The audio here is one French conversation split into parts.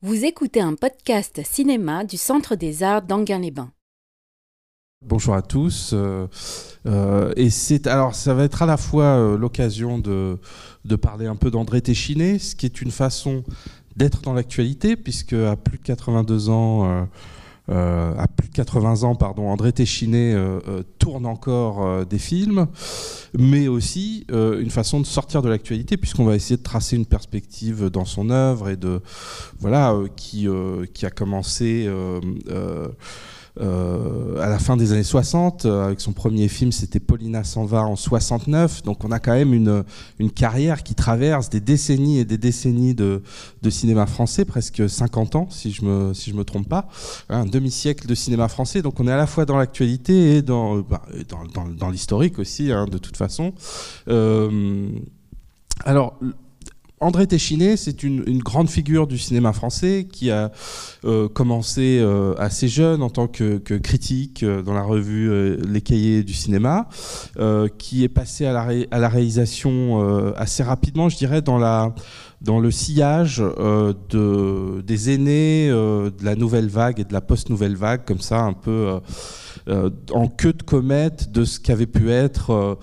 Vous écoutez un podcast cinéma du Centre des Arts d'Anguin-les-Bains. Bonjour à tous. Euh, euh, et c'est alors ça va être à la fois euh, l'occasion de, de parler un peu d'André Téchiné, ce qui est une façon d'être dans l'actualité, puisque à plus de 82 ans, à plus de 80 ans, pardon, André Téchiné euh, euh, tourne encore des films, mais aussi une façon de sortir de l'actualité, puisqu'on va essayer de tracer une perspective dans son œuvre et de voilà qui qui a commencé euh, à la fin des années 60. Euh, avec son premier film, c'était Paulina s'en va en 69. Donc on a quand même une, une carrière qui traverse des décennies et des décennies de, de cinéma français, presque 50 ans, si je me, si me trompe pas. Un demi-siècle de cinéma français. Donc on est à la fois dans l'actualité et dans, bah, dans, dans, l'historique aussi, hein, de toute façon. Euh, alors, André Téchiné, c'est une, grande figure du cinéma français qui a euh, commencé euh, assez jeune en tant que, critique euh, dans la revue Les Cahiers du cinéma, qui est passé à la, à la réalisation assez rapidement, je dirais, dans la dans le sillage euh, de, des aînés euh, de la nouvelle vague et de la post-nouvelle vague, comme ça, un peu euh, en queue de comète de ce qu'avait pu être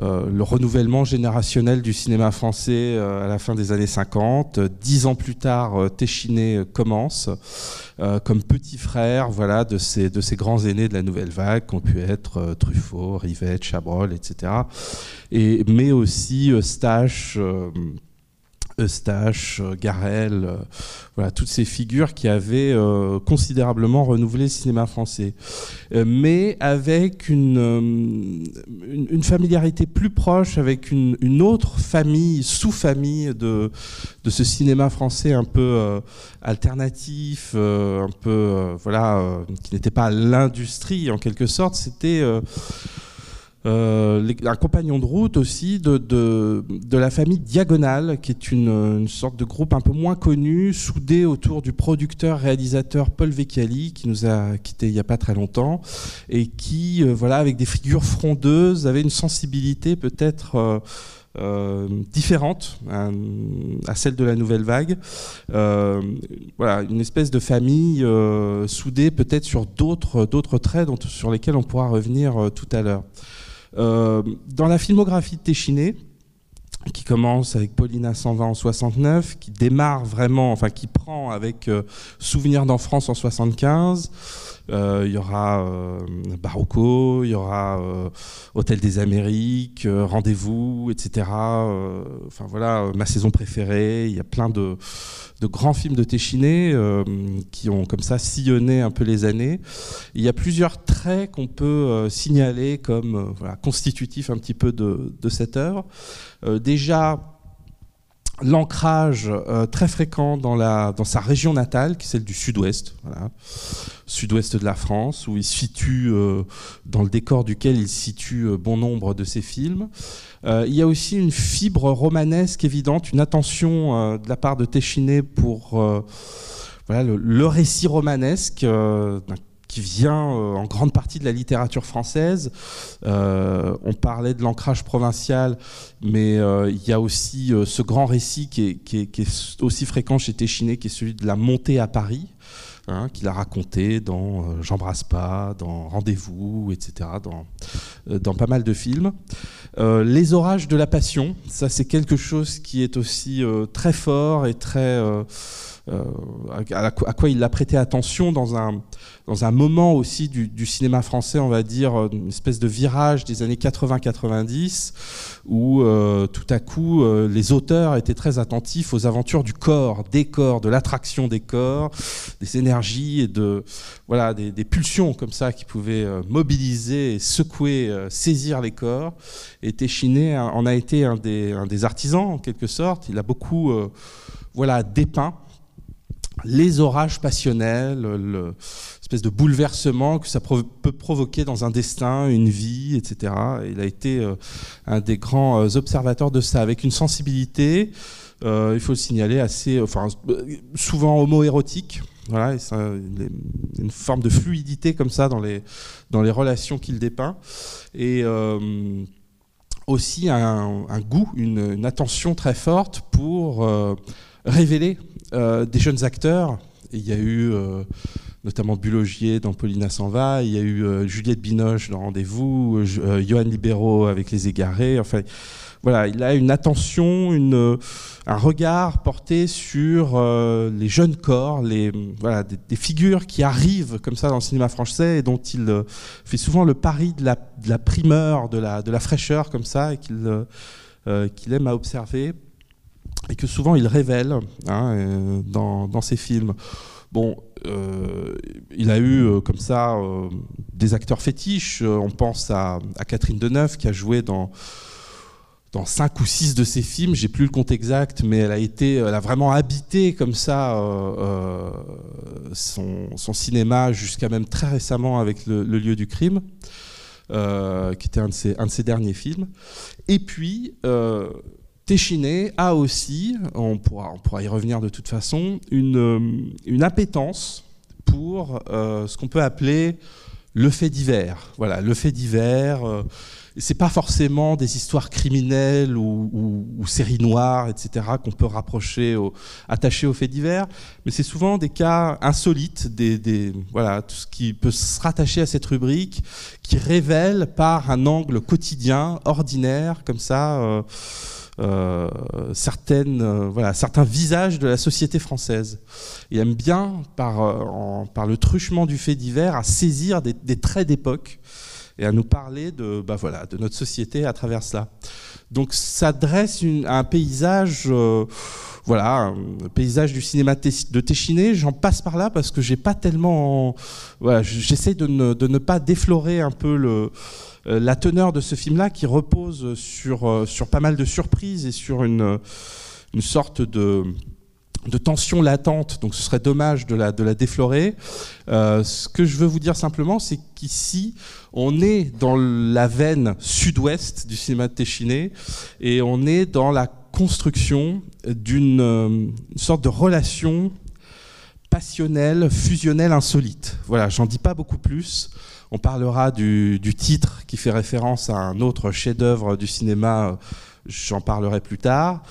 le renouvellement générationnel du cinéma français à la fin des années 50. Dix ans plus tard, Téchiné commence comme petit frère voilà, de, ces, de ces grands aînés de la nouvelle vague, qui ont pu être Truffaut, Rivette, Chabrol, etc. Et, mais aussi Stache. Eustache, euh, Garel, euh, voilà, toutes ces figures qui avaient euh, considérablement renouvelé le cinéma français. mais avec une, familiarité plus proche avec une, une autre famille, sous-famille de, de ce cinéma français un peu alternatif, un peu, voilà, qui n'était pas l'industrie en quelque sorte, c'était euh, un compagnon de route aussi de, la famille Diagonale, qui est une, sorte de groupe un peu moins connu, soudé autour du producteur-réalisateur Paul Vecchiali, qui nous a quittés il n'y a pas très longtemps, et qui, euh, voilà, avec des figures frondeuses, avait une sensibilité peut-être... Euh, différente à, celle de la nouvelle vague. Voilà, une espèce de famille soudée peut-être sur d'autres d'autres traits dont, sur lesquels on pourra revenir tout à l'heure. Euh, dans la filmographie de Téchiné, qui commence avec Paulina 120 en 69, qui démarre vraiment, enfin qui prend avec euh, Souvenirs d'enfance en 75. Euh, il y aura euh, Barocco, il y aura Hôtel des Amériques, Rendez-vous, etc. Enfin voilà, ma saison préférée. Il y a plein de, de grands films de Téchiné euh, qui ont comme ça sillonné un peu les années. Il y a plusieurs traits qu'on peut euh, signaler comme euh, constitutifs un petit peu de, de cette œuvre. déjà, l'ancrage très fréquent dans, sa région natale, qui est celle du sud-ouest, sud-ouest de la France, où il situe, dans le décor duquel il situe bon nombre de ses films. Euh, il y a aussi une fibre romanesque évidente, une attention euh, de la part de Téchiné pour euh, le, récit romanesque qui vient en grande partie de la littérature française. on parlait de l'ancrage provincial, mais il y a aussi ce grand récit qui est, aussi fréquent chez Téchiné, qui est celui de la montée à Paris. Hein, qu'il a raconté dans euh, J'embrasse pas, dans Rendez-vous, etc., dans, euh, pas mal de films. Euh, les orages de la passion, ça c'est quelque chose qui est aussi très fort et très euh, à, quoi il a prêté attention dans un, dans un moment aussi du, cinéma français, on va dire, euh, une espèce de virage des années 80-90, où euh, tout à coup les auteurs étaient très attentifs aux aventures du corps, des corps, de l'attraction des corps, des énergies et de voilà des, pulsions comme ça qui pouvaient mobiliser, secouer, saisir les corps. Et Téchiné en a été un des, artisans en quelque sorte. Il a beaucoup voilà dépeint les orages passionnels, l'espèce de bouleversement que ça peut provoquer dans un destin, une vie, etc. Il a été euh, un des grands euh, observateurs de ça, avec une sensibilité, euh, il faut le signaler, assez, enfin, souvent homo-érotique. Voilà, une forme de fluidité comme ça dans les, dans les relations qu'il dépeint. Et aussi un, goût, une, attention très forte pour révéler des jeunes acteurs. il y a eu notamment Bulogier dans Paulina s'en va, il y a eu Juliette Binoche dans Rendez-vous, Johan Libéraux avec Les Égarés. Enfin, voilà, il a une attention, un regard porté sur euh, les jeunes corps, les, voilà, des, figures qui arrivent comme ça dans le cinéma français et dont il euh, fait souvent le pari de la, primeur, de la, fraîcheur comme ça, et euh, qu'il aime à observer et que souvent il révèle hein, dans, dans, ses films. Bon, il a eu comme ça des acteurs fétiches. On pense à, Catherine Deneuve qui a joué dans dans cinq ou six de ses films, j'ai plus le compte exact, mais elle a été, elle a vraiment habité comme ça euh, euh, son, cinéma jusqu'à même très récemment avec le, lieu du crime, euh, qui était un de, ses, derniers films. Et puis Téchiné a aussi, on pourra, y revenir de toute façon, une, une appétence pour ce qu'on peut appeler le fait divers. Voilà, le fait divers c'est pas forcément des histoires criminelles ou, séries noires, etc., qu'on peut rapprocher, au, attacher aux faits divers, mais c'est souvent des cas insolites, voilà, tout ce qui peut se rattacher à cette rubrique, qui révèle par un angle quotidien, ordinaire, comme ça. Euh, euh, certaines, euh, voilà, certains visages de la société française. Il aime bien, par, par le truchement du fait divers, à saisir des, traits d'époque et à nous parler de, bah voilà, de notre société à travers cela. Donc ça dresse un paysage, euh, voilà, paysage du cinéma de Téchiné. J'en passe par là parce que j'ai pas tellement, voilà, j'essaie de ne, de ne, pas déflorer un peu le, euh, la teneur de ce film-là qui repose sur, euh, sur pas mal de surprises et sur une, une sorte de de tension latente, donc ce serait dommage de la, de la déflorer. Euh, ce que je veux vous dire simplement, c'est qu'ici, on est dans la veine sud-ouest du cinéma de Téchiné, et on est dans la construction d'une euh, sorte de relation passionnelle, fusionnelle, insolite. Voilà, j'en dis pas beaucoup plus. On parlera du, titre qui fait référence à un autre chef-d'œuvre du cinéma J'en parlerai plus tard.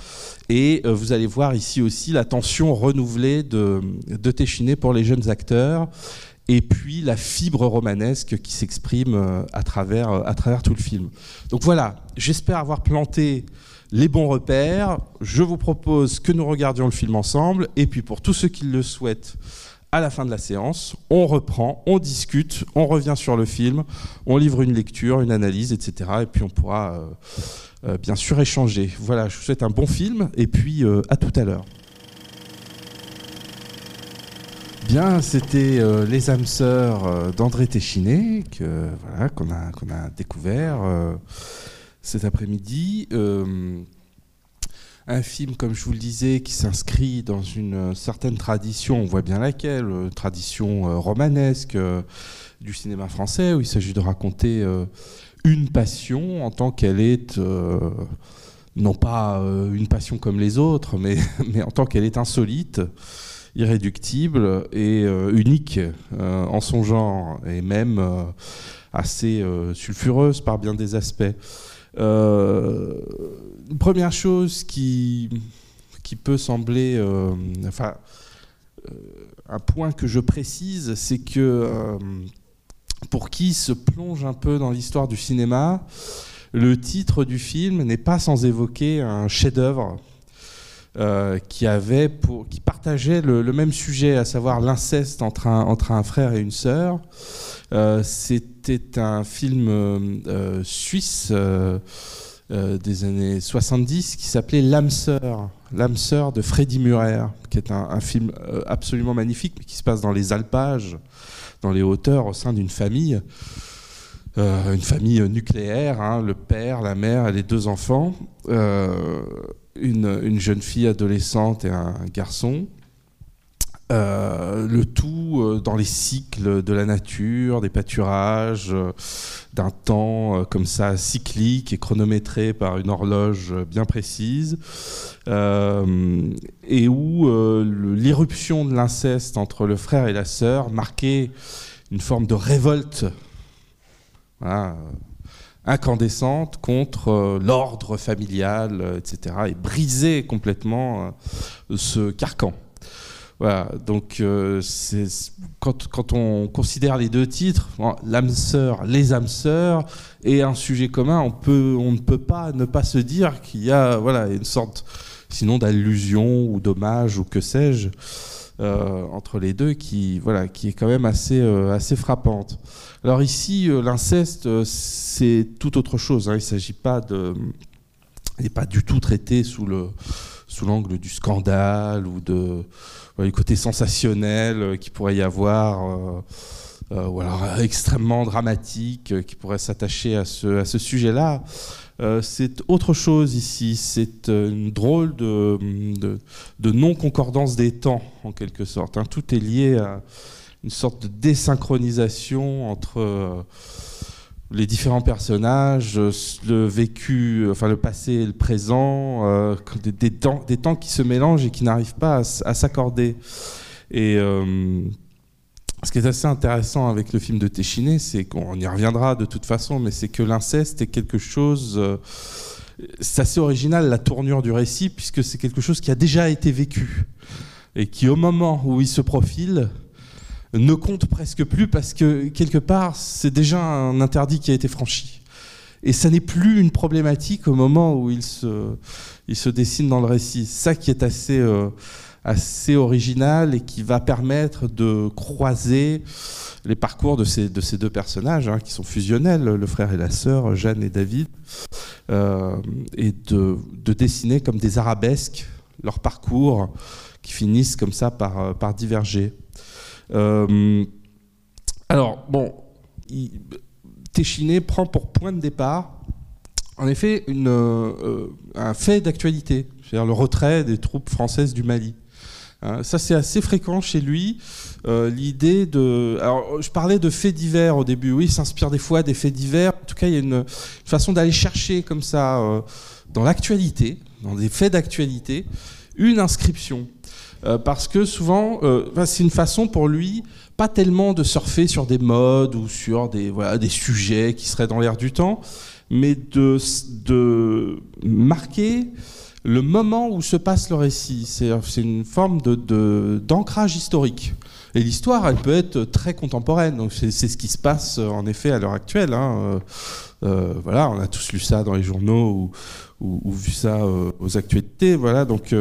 Et euh, vous allez voir ici aussi la tension renouvelée de, de Téchiné pour les jeunes acteurs. Et puis la fibre romanesque qui s'exprime euh, à travers, euh, à travers tout le film. Donc voilà, j'espère avoir planté les bons repères. Je vous propose que nous regardions le film ensemble. Et puis pour tous ceux qui le souhaitent, à la fin de la séance, on reprend, on discute, on revient sur le film, on livre une lecture, une analyse, etc. Et puis on pourra euh, bien sûr échanger. Voilà, je vous souhaite un bon film et puis euh, à tout à l'heure. Bien, c'était euh, Les âmes sœurs d'André Téchiné voilà qu'on a découvert cet après-midi. Un film, comme je vous le disais, qui s'inscrit dans une certaine tradition, on voit bien laquelle, tradition romanesque du cinéma français, où il s'agit de raconter une passion en tant qu'elle est, euh, non pas euh, une passion comme les autres, mais, mais en tant qu'elle est insolite, irréductible et euh, unique en son genre, et même assez sulfureuse par bien des aspects. Une première chose qui, qui peut sembler... enfin, un point que je précise, c'est que pour qui se plonge un peu dans l'histoire du cinéma, le titre du film n'est pas sans évoquer un chef-d'œuvre euh, qui avait pour, qui partageait le, même sujet, à savoir l'inceste entre un, entre un frère et une sœur. Euh, c'était un film euh, suisse des années 70 qui s'appelait L'âme sœur, l'âme sœur de Freddy Murer, qui est un, film absolument magnifique, mais qui se passe dans les alpages dans les hauteurs au sein d'une famille, euh, une famille nucléaire, hein, le père, la mère et les deux enfants, euh, une, jeune fille adolescente et un garçon. Euh, le tout dans les cycles de la nature, des pâturages, d'un temps comme ça cyclique et chronométré par une horloge bien précise, et où l'irruption de l'inceste entre le frère et la sœur marquait une forme de révolte incandescente contre euh, l'ordre familial, etc., et brisait complètement euh, ce carcan. Voilà, donc c'est quand, on considère les deux titres, l'âme sœur, les âmes sœurs, et un sujet commun, on, ne peut pas ne pas se dire qu'il y a une sorte, sinon d'allusion ou d'hommage ou que sais-je, entre les deux qui, est quand même assez, assez frappante. Alors ici, euh, l'inceste, euh, c'est tout autre chose. Hein. Il ne s'agit pas de... Il n'est pas du tout traité sous l'angle du scandale ou de du côté sensationnel euh, qui pourrait y avoir, ou alors extrêmement dramatique qui pourrait s'attacher à ce, sujet-là. c'est autre chose ici. C'est une drôle de, de, non-concordance des temps, en quelque sorte. Hein. Tout est lié à une sorte de désynchronisation entre euh, les différents personnages, le vécu, enfin le passé et le présent, euh, des, temps, qui se mélangent et qui n'arrivent pas à, s'accorder. Et euh, ce qui est assez intéressant avec le film de Téchiné, c'est qu'on y reviendra de toute façon, mais c'est que l'inceste est quelque chose. c'est assez original la tournure du récit, puisque c'est quelque chose qui a déjà été vécu et qui, au moment où il se profile, ne compte presque plus parce que quelque part, c'est déjà un interdit qui a été franchi. Et ça n'est plus une problématique au moment où il se, il se dessine dans le récit. Ça qui est assez, euh, assez original et qui va permettre de croiser les parcours de ces, de ces deux personnages, hein, qui sont fusionnels, le frère et la sœur, Jeanne et David, euh, et de, de, dessiner comme des arabesques leur parcours qui finissent comme ça par, par diverger. Euh, alors, bon, Téchiné prend pour point de départ, en effet, une, euh, un fait d'actualité, c'est-à-dire le retrait des troupes françaises du Mali. Hein, ça, c'est assez fréquent chez lui. Euh, l'idée de. Alors, je parlais de faits divers au début. Oui, il s'inspire des fois des faits divers. En tout cas, il y a une, façon d'aller chercher comme ça, dans l'actualité, dans des faits d'actualité, une inscription. Euh, parce que souvent, euh, c'est une façon pour lui, pas tellement de surfer sur des modes ou sur des, voilà, des sujets qui seraient dans l'air du temps, mais de, de marquer le moment où se passe le récit. C'est une forme d'ancrage de, historique. Et l'histoire, elle peut être très contemporaine. Donc c'est ce qui se passe en effet à l'heure actuelle. Hein. Euh, voilà, on a tous lu ça dans les journaux ou, ou, vu ça aux actualités. Voilà, donc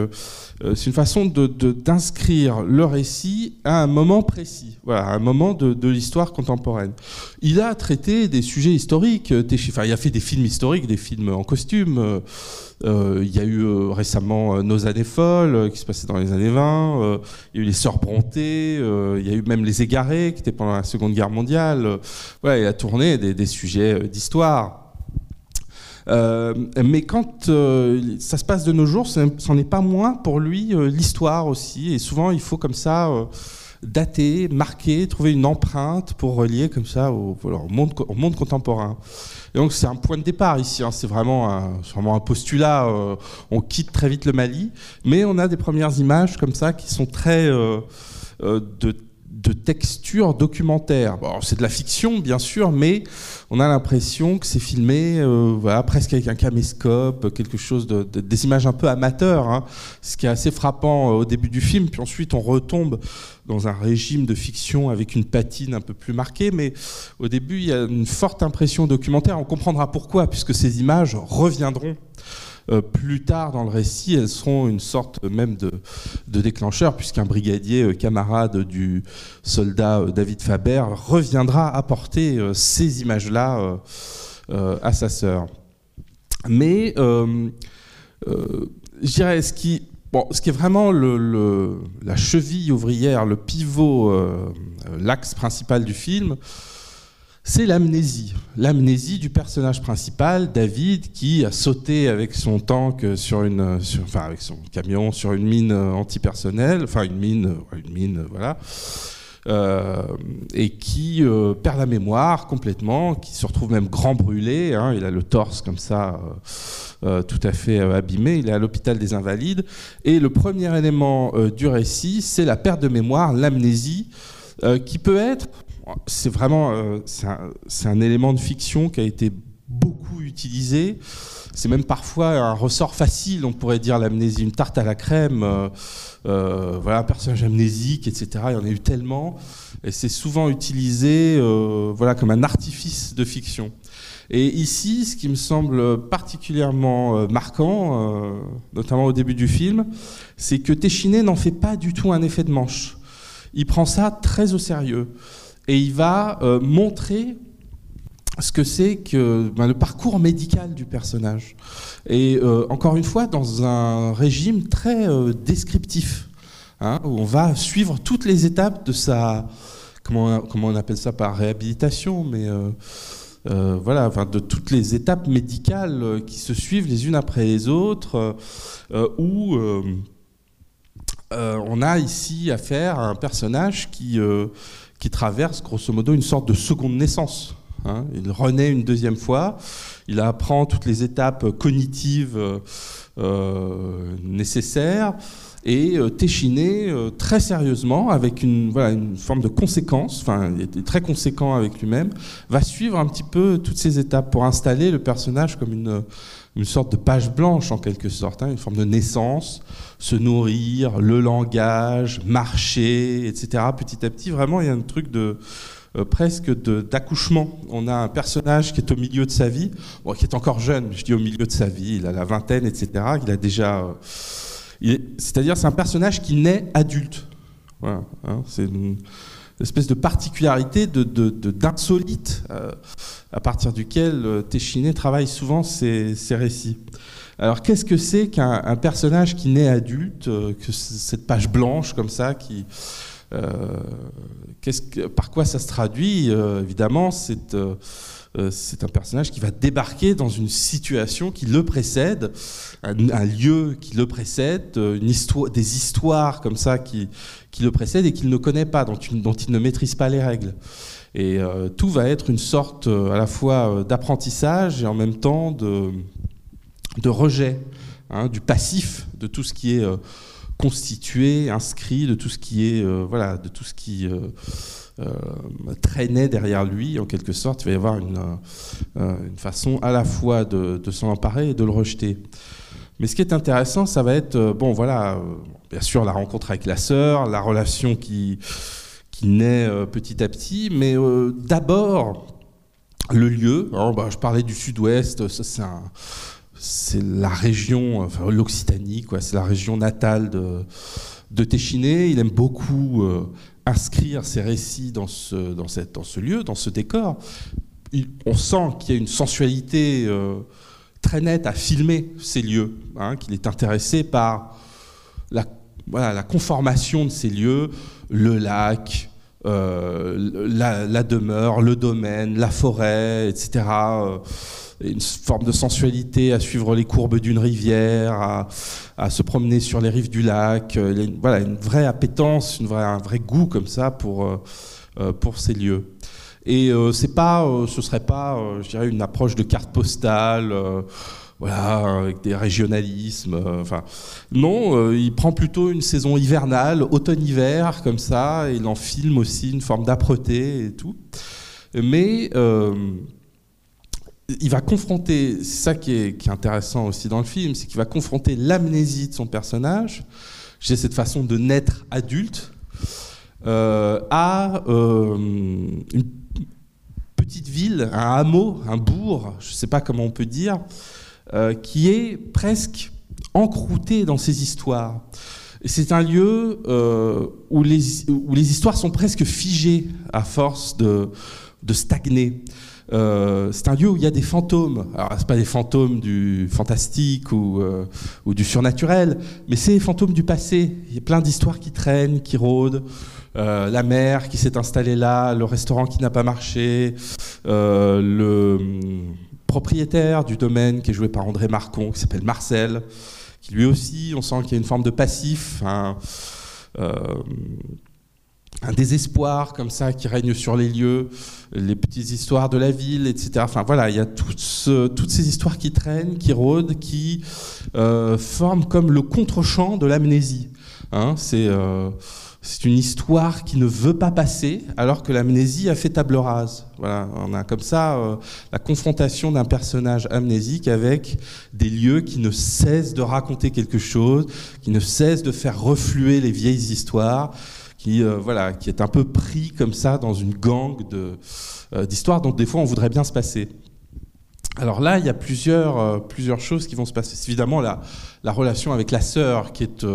euh, c'est une façon d'inscrire le récit à un moment précis, voilà, à un moment de, l'histoire contemporaine. Il a traité des sujets historiques, euh, enfin, il a fait des films historiques, des films en costume. Euh, il y a eu récemment Nos années folles, qui se passait dans les années 20. il y a eu Les Sœurs Brontë. il y a eu même Les Égarés, qui était pendant la Seconde Guerre mondiale. voilà, il a tourné des sujets d'histoire. Euh, mais quand euh, ça se passe de nos jours, ce n'en est pas moins pour lui euh, l'histoire aussi. Et souvent, il faut comme ça dater, marquer, trouver une empreinte pour relier comme ça au, monde, au monde, contemporain. Et donc c'est un point de départ ici, hein. c'est vraiment, un, vraiment un postulat, on quitte très vite le Mali, mais on a des premières images comme ça qui sont très de de texture documentaire. c'est de la fiction, bien sûr, mais on a l'impression que c'est filmé euh, voilà, presque avec un caméscope, quelque chose de, des images un peu amateurs, hein. ce qui est assez frappant euh, au début du film. Puis ensuite, on retombe dans un régime de fiction avec une patine un peu plus marquée, mais au début, il y a une forte impression documentaire. On comprendra pourquoi, puisque ces images reviendront plus tard dans le récit, elles seront une sorte même de, déclencheur, puisqu'un brigadier euh, camarade du soldat euh, David Faber reviendra apporter ces images-là à sa sœur. Mais je dirais ce qui est vraiment la cheville ouvrière, le pivot, l'axe principal du film, c'est l'amnésie. L'amnésie du personnage principal, David, qui a sauté avec son tank sur une, enfin avec son camion sur une mine antipersonnelle, enfin une mine, une mine, voilà, euh, et qui euh, perd la mémoire complètement, qui se retrouve même grand brûlé. Hein. il a le torse comme ça, euh, tout à fait abîmé. Il est à l'hôpital des Invalides. Et le premier élément du récit, c'est la perte de mémoire, l'amnésie, qui peut être c'est vraiment euh, c'est un, élément de fiction qui a été beaucoup utilisé c'est même parfois un ressort facile, on pourrait dire l'amnésie, une tarte à la crème. voilà, un personnage amnésique, etc. Il y en a eu tellement, et c'est souvent utilisé, voilà, comme un artifice de fiction. Et ici, ce qui me semble particulièrement euh, marquant, euh, notamment au début du film, c'est que Téchiné n'en fait pas du tout un effet de manche. Il prend ça très au sérieux. Et il va euh, montrer ce que c'est que ben, le parcours médical du personnage. Et encore une fois, dans un régime très descriptif, hein, où on va suivre toutes les étapes de sa... Comment, comment on appelle ça Par réhabilitation, mais... Euh, voilà, de toutes les étapes médicales euh, qui se suivent les unes après les autres, euh, où on a ici affaire à un personnage qui, qui traverse grosso modo une sorte de seconde naissance. Hein. Il renaît une deuxième fois, il apprend toutes les étapes cognitives nécessaires et euh, euh, très sérieusement, avec une, une forme de conséquence, enfin, il est très conséquent avec lui-même, va suivre un petit peu toutes ces étapes pour installer le personnage comme une, une sorte de page blanche en quelque sorte, hein, une forme de naissance, se nourrir, le langage, marcher, etc. Petit à petit, vraiment, il y a un truc de euh, presque d'accouchement. On a un personnage qui est au milieu de sa vie, qui est encore jeune, je dis au milieu de sa vie, il a la vingtaine, etc. Il a déjà c'est-à-dire, c'est un personnage qui naît adulte. Hein, c'est une espèce de particularité d'insolite de, euh, à partir duquel euh, Téchiné travaille souvent ses, récits. Alors, qu'est-ce que c'est qu'un personnage qui naît adulte, euh, que cette page blanche comme ça, qui, que, par quoi ça se traduit Évidemment, c'est euh, un personnage qui va débarquer dans une situation qui le précède, un, lieu qui le précède, euh, des histoires comme ça qui, le précèdent et qu'il ne connaît pas, dont, il ne maîtrise pas les règles. Et euh, tout va être une sorte à la fois d'apprentissage et en même temps de, de rejet, hein, du passif, de tout ce qui est constitué, inscrit, de tout ce qui est, voilà, de tout ce qui euh, traînait derrière lui, en quelque sorte. Il va y avoir une, euh, une façon à la fois de, s'en emparer et de le rejeter. Mais ce qui est intéressant, ça va être, euh, bon voilà, bien sûr la rencontre avec la sœur, la relation qui, qui naît petit à petit, mais d'abord le lieu. Alors, bah, je parlais du sud-ouest, c'est la région, l'Occitanie, quoi. C'est la région natale de, de Téchiné. Il aime beaucoup inscrire ses récits dans ce, lieu, dans ce décor. on sent qu'il y a une sensualité euh, très nette à filmer ces lieux, hein, qu'il est intéressé par la conformation de ces lieux, le lac, euh, la, demeure, le domaine, la forêt, etc une forme de sensualité à suivre les courbes d'une rivière, à, se promener sur les rives du lac. Euh, voilà, une vraie appétence, un vrai goût comme ça pour, euh, euh, pour ces lieux. Et c'est pas, ce serait pas, je dirais, une approche de carte postale. Voilà, avec des régionalismes. enfin, non, il prend plutôt une saison hivernale, automne-hiver, comme ça, et il en filme aussi une forme d'âpreté et tout. Mais il va confronter, c'est ça qui est, intéressant aussi dans le film, c'est qu'il va confronter l'amnésie de son personnage, j'ai cette façon de naître adulte, euh, à euh, une petite ville, un hameau, un bourg, je ne sais pas comment on peut dire, euh, qui est presque encrouté dans ses histoires. C'est un lieu où les, où, les, histoires sont presque figées à force de, stagner. Euh, c'est un lieu où il y a des fantômes. Alors, c'est pas des fantômes du fantastique ou, euh, du surnaturel, mais c'est des fantômes du passé. Il y a plein d'histoires qui traînent, qui rôdent. Euh, la mère qui s'est installée là, le restaurant qui n'a pas marché, le propriétaire du domaine qui est joué par André Marcon, qui s'appelle Marcel, qui lui aussi, on sent qu'il y a une forme de passif un désespoir comme ça qui règne sur les lieux, les petites histoires de la ville, etc. Enfin voilà, il y a toutes, ces histoires qui traînent, qui rôdent, qui euh, forment comme le contre-champ de l'amnésie. Hein. c'est euh, c'est une histoire qui ne veut pas passer, alors que l'amnésie a fait table rase. Voilà, on a comme ça euh, la confrontation d'un personnage amnésique avec des lieux qui ne cessent de raconter quelque chose, qui ne cessent de faire refluer les vieilles histoires, qui euh, voilà, qui est un peu pris comme ça dans une gang de euh, d'histoires dont des fois on voudrait bien se passer. Alors là, il y a plusieurs, plusieurs choses qui vont se passer. Évidemment, la, la relation avec la sœur qui est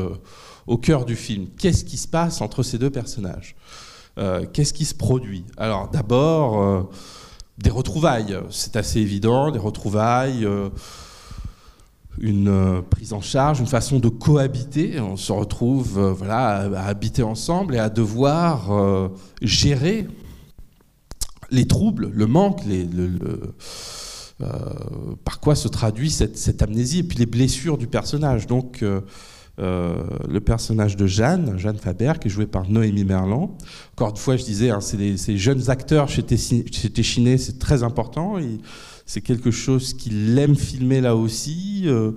au cœur du film. Qu'est-ce qui se passe entre ces deux personnages euh, Qu'est-ce qui se produit? Alors d'abord, euh, des retrouvailles, c'est assez évident, des retrouvailles, euh, une prise en charge, une façon de cohabiter. On se retrouve voilà, à, habiter ensemble et à devoir gérer les troubles, le manque, par quoi se traduit cette, cette, amnésie et puis les blessures du personnage. Donc euh, le personnage de Jeanne, Jeanne Faber, qui est jouée par Noémie Merlan. Encore une fois, je disais, hein, c'est ces jeunes acteurs chez Téchiné, c'est très important. C'est quelque chose qu'il aime filmer là aussi. Euh,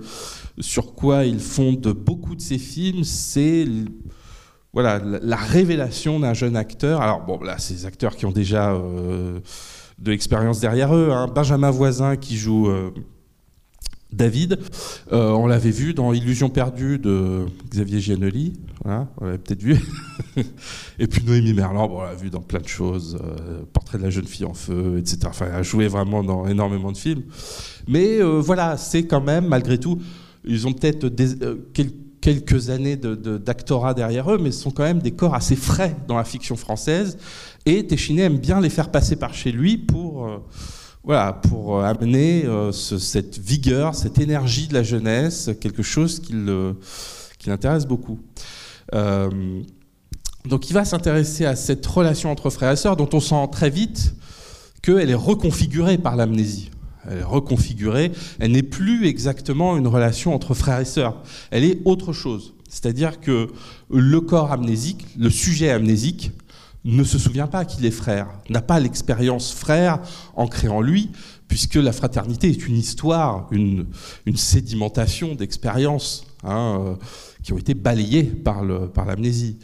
sur quoi il fonde beaucoup de ses films, c'est voilà, la, révélation d'un jeune acteur. Alors, bon, là, ces acteurs qui ont déjà euh, de l'expérience derrière eux. Hein. Benjamin Voisin qui joue David, euh, on l'avait vu dans Illusion perdue de Xavier Giannoli, voilà, on l'avait peut-être vu. et puis Noémie Merlan, on l'a vu dans plein de choses, euh, Portrait de la jeune fille en feu, etc. Enfin, elle a joué vraiment dans énormément de films. Mais euh, voilà, c'est quand même, malgré tout, ils ont peut-être quelques années d'actorat derrière eux, mais ce sont quand même des corps assez frais dans la fiction française. Et Téchiné aime bien les faire passer par chez lui pour voilà, pour euh, amener euh, cette vigueur, cette énergie de la jeunesse, quelque chose qui l'intéresse beaucoup. Euh, donc il va s'intéresser à cette relation entre frères et sœurs dont on sent très vite qu'elle est reconfigurée par l'amnésie. Elle est reconfigurée, elle n'est plus exactement une relation entre frères et sœurs, elle est autre chose. C'est-à-dire que le corps amnésique, le sujet amnésique, ne se souvient pas qu'il est frère, n'a pas l'expérience frère ancrée en lui, puisque la fraternité est une histoire, une, sédimentation d'expériences hein, euh, qui ont été balayées par l'amnésie.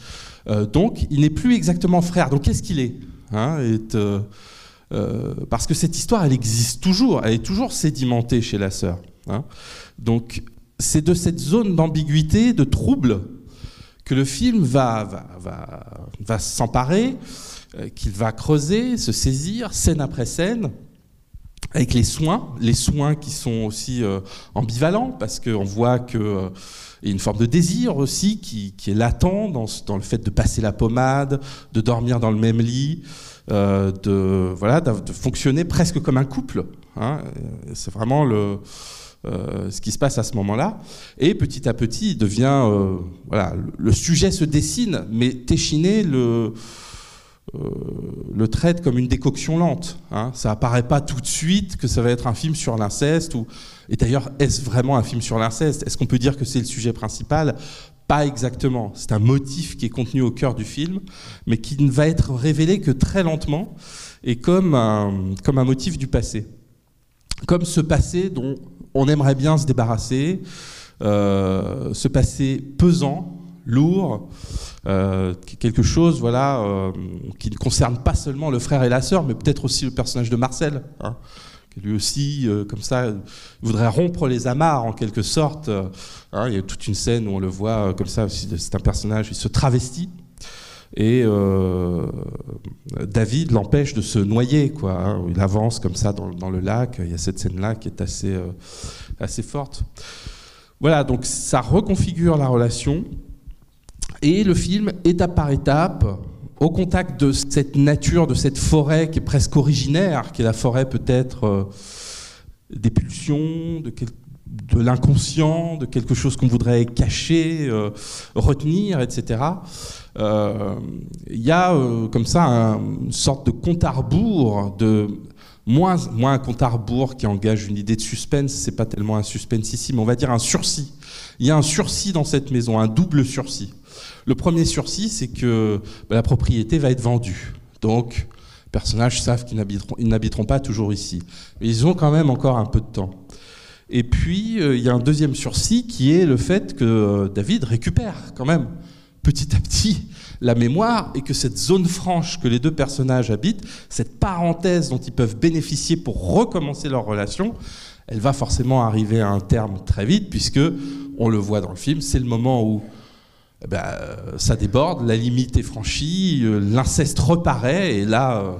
Par euh, donc, il n'est plus exactement frère. Donc, qu'est-ce qu'il est, hein, euh, Parce que cette histoire, elle existe toujours, elle est toujours sédimentée chez la sœur. Hein. Donc, c'est de cette zone d'ambiguïté, de trouble, que le film va, va, va, s'emparer, euh, qu'il va creuser, se saisir, scène après scène, avec les soins, les soins qui sont aussi euh, ambivalents, parce qu'on voit qu'il euh, y a une forme de désir aussi qui, est latent dans, dans, le fait de passer la pommade, de dormir dans le même lit, de, voilà, de, fonctionner presque comme un couple. Hein. C'est vraiment le euh, ce qui se passe à ce moment-là. Et petit à petit, il devient. Euh, voilà, le sujet se dessine, mais Téchiné le. Euh, le traite comme une décoction lente. Hein. Ça apparaît pas tout de suite que ça va être un film sur l'inceste. Ou... Et d'ailleurs, est-ce vraiment un film sur l'inceste? Est-ce qu'on peut dire que c'est le sujet principal? Pas exactement. C'est un motif qui est contenu au cœur du film, mais qui ne va être révélé que très lentement et comme un, comme un motif du passé. Comme ce passé dont on aimerait bien se débarrasser, euh, ce passé pesant, lourd, euh, quelque chose voilà, euh, qui ne concerne pas seulement le frère et la sœur, mais peut-être aussi le personnage de Marcel, hein, qui lui aussi, comme ça, voudrait rompre les amarres en quelque sorte. Hein. il y a toute une scène où on le voit comme ça, c'est un personnage, il se travestit et euh, David l'empêche de se noyer. Quoi, hein. Il avance comme ça dans, le lac. Il y a cette scène-là qui est assez, euh, assez forte. Voilà, donc ça reconfigure la relation. Et le film, étape par étape, au contact de cette nature, de cette forêt qui est presque originaire, qui est la forêt peut-être euh, des pulsions, de, de l'inconscient, de quelque chose qu'on voudrait cacher, retenir, etc. Euh, il y a euh, comme ça une sorte de compte à rebours, de, moins, moins un compte à rebours qui engage une idée de suspense, c'est pas tellement un suspense ici, mais on va dire un sursis. Il y a un sursis dans cette maison, un double sursis. Le premier sursis, c'est que bah, la propriété va être vendue. Donc, les personnages savent qu'ils n'habiteront pas toujours ici. Mais ils ont quand même encore un peu de temps. Et puis, euh, il y a un deuxième sursis qui est le fait que David récupère quand même petit à petit la mémoire et que cette zone franche que les deux personnages habitent, cette parenthèse dont ils peuvent bénéficier pour recommencer leur relation, elle va forcément arriver à un terme très vite puisque on le voit dans le film, c'est le moment où eh ben, ça déborde, la limite est franchie, euh, l'inceste reparaît, et là, euh,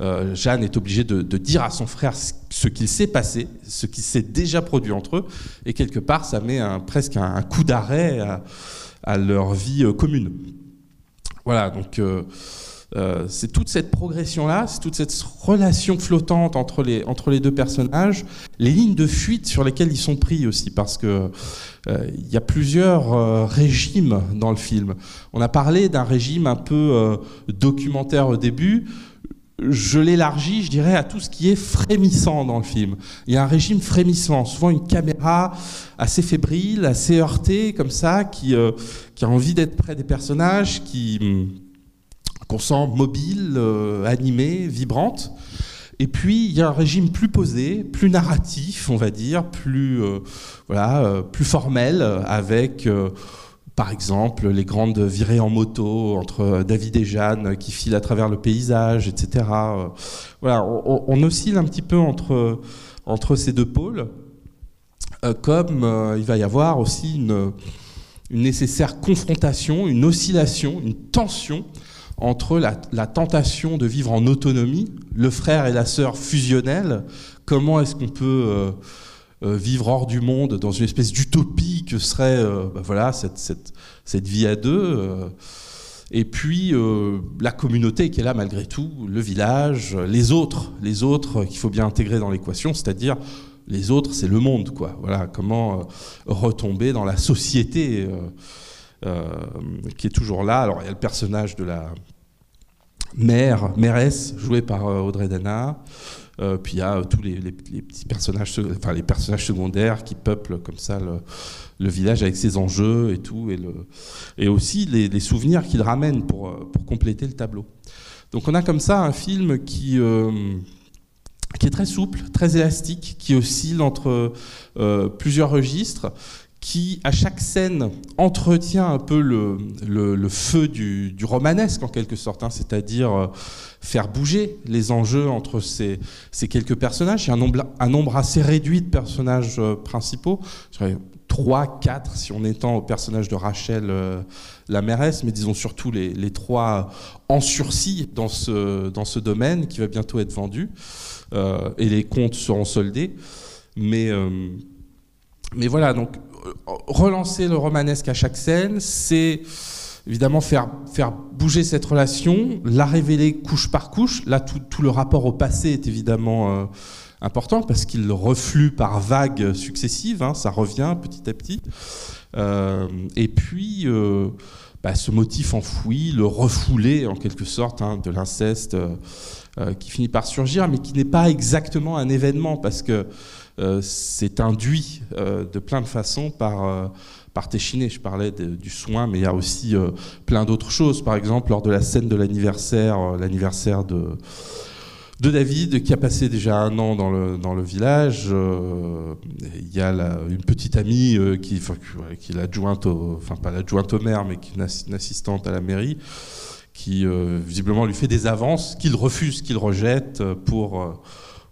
euh, Jeanne est obligée de, dire à son frère ce qu'il s'est passé, ce qui s'est déjà produit entre eux, et quelque part, ça met presque un, coup d'arrêt à, leur vie commune. Voilà, donc euh, c'est toute cette progression-là, c'est toute cette relation flottante entre les, entre les deux personnages, les lignes de fuite sur lesquelles ils sont pris aussi, parce que euh, il y a plusieurs euh, régimes dans le film. On a parlé d'un régime un peu documentaire au début. Je l'élargis, je dirais, à tout ce qui est frémissant dans le film. Il y a un régime frémissant, souvent une caméra assez fébrile, assez heurtée, comme ça, qui, qui a envie d'être près des personnages, qui qu'on sent mobile, euh, animée, vibrante. Et puis il y a un régime plus posé, plus narratif, on va dire, plus euh, voilà, euh, plus formel, avec par exemple les grandes virées en moto entre David et Jeanne qui filent à travers le paysage, etc. voilà, on, oscille un petit peu entre ces deux pôles, comme il va y avoir aussi une, nécessaire confrontation, une oscillation, une tension entre la, tentation de vivre en autonomie, le frère et la sœur fusionnels, comment est-ce qu'on peut euh, euh, vivre hors du monde dans une espèce d'utopie que serait euh, bah voilà, cette, cette, cette, vie à deux et puis la communauté qui est là malgré tout, le village, les autres, les autres qu'il faut bien intégrer dans l'équation, c'est-à-dire les autres, c'est le monde, quoi. Voilà, comment retomber dans la société euh, qui est toujours là. Alors il y a le personnage de la mère, mairesse, jouée par euh, Audrey Dana. Euh, puis il y a tous les, petits personnages, enfin les personnages secondaires qui peuplent comme ça le, village avec ses enjeux et tout, et, aussi les, souvenirs qu'il ramène pour, pour compléter le tableau. Donc on a comme ça un film qui, est très souple, très élastique, qui oscille entre plusieurs registres, qui, à chaque scène, entretient un peu le, feu du, romanesque, en quelque sorte, hein, c'est-à-dire euh, faire bouger les enjeux entre ces, ces, quelques personnages. Il y a un nombre, un nombre assez réduit de personnages euh, principaux, trois, quatre si on étend au personnage de Rachel, euh, la mairesse, mais disons surtout les, les, trois en sursis dans ce, dans ce domaine qui va bientôt être vendu, et les comptes seront soldés. Mais, mais voilà, donc relancer le romanesque à chaque scène, c'est évidemment faire, faire bouger cette relation, la révéler couche par couche. Là, tout, le rapport au passé est évidemment euh, important parce qu'il reflue par vagues successives, hein, ça revient petit à petit. Euh, et puis, euh, bah, ce motif enfoui, le refoulé en quelque sorte hein, de l'inceste qui finit par surgir, mais qui n'est pas exactement un événement parce que euh, c'est induit euh, de plein de façons par, euh, par Téchiné. Je parlais du soin, mais il y a aussi plein d'autres choses. Par exemple, lors de la scène de l'anniversaire, l'anniversaire de, David, qui a passé déjà un an dans le, village. il y a une petite amie qui, qui est l'adjointe, enfin pas au maire, mais qui est une, assistante à la mairie, qui visiblement lui fait des avances qu'il refuse, qu'il rejette pour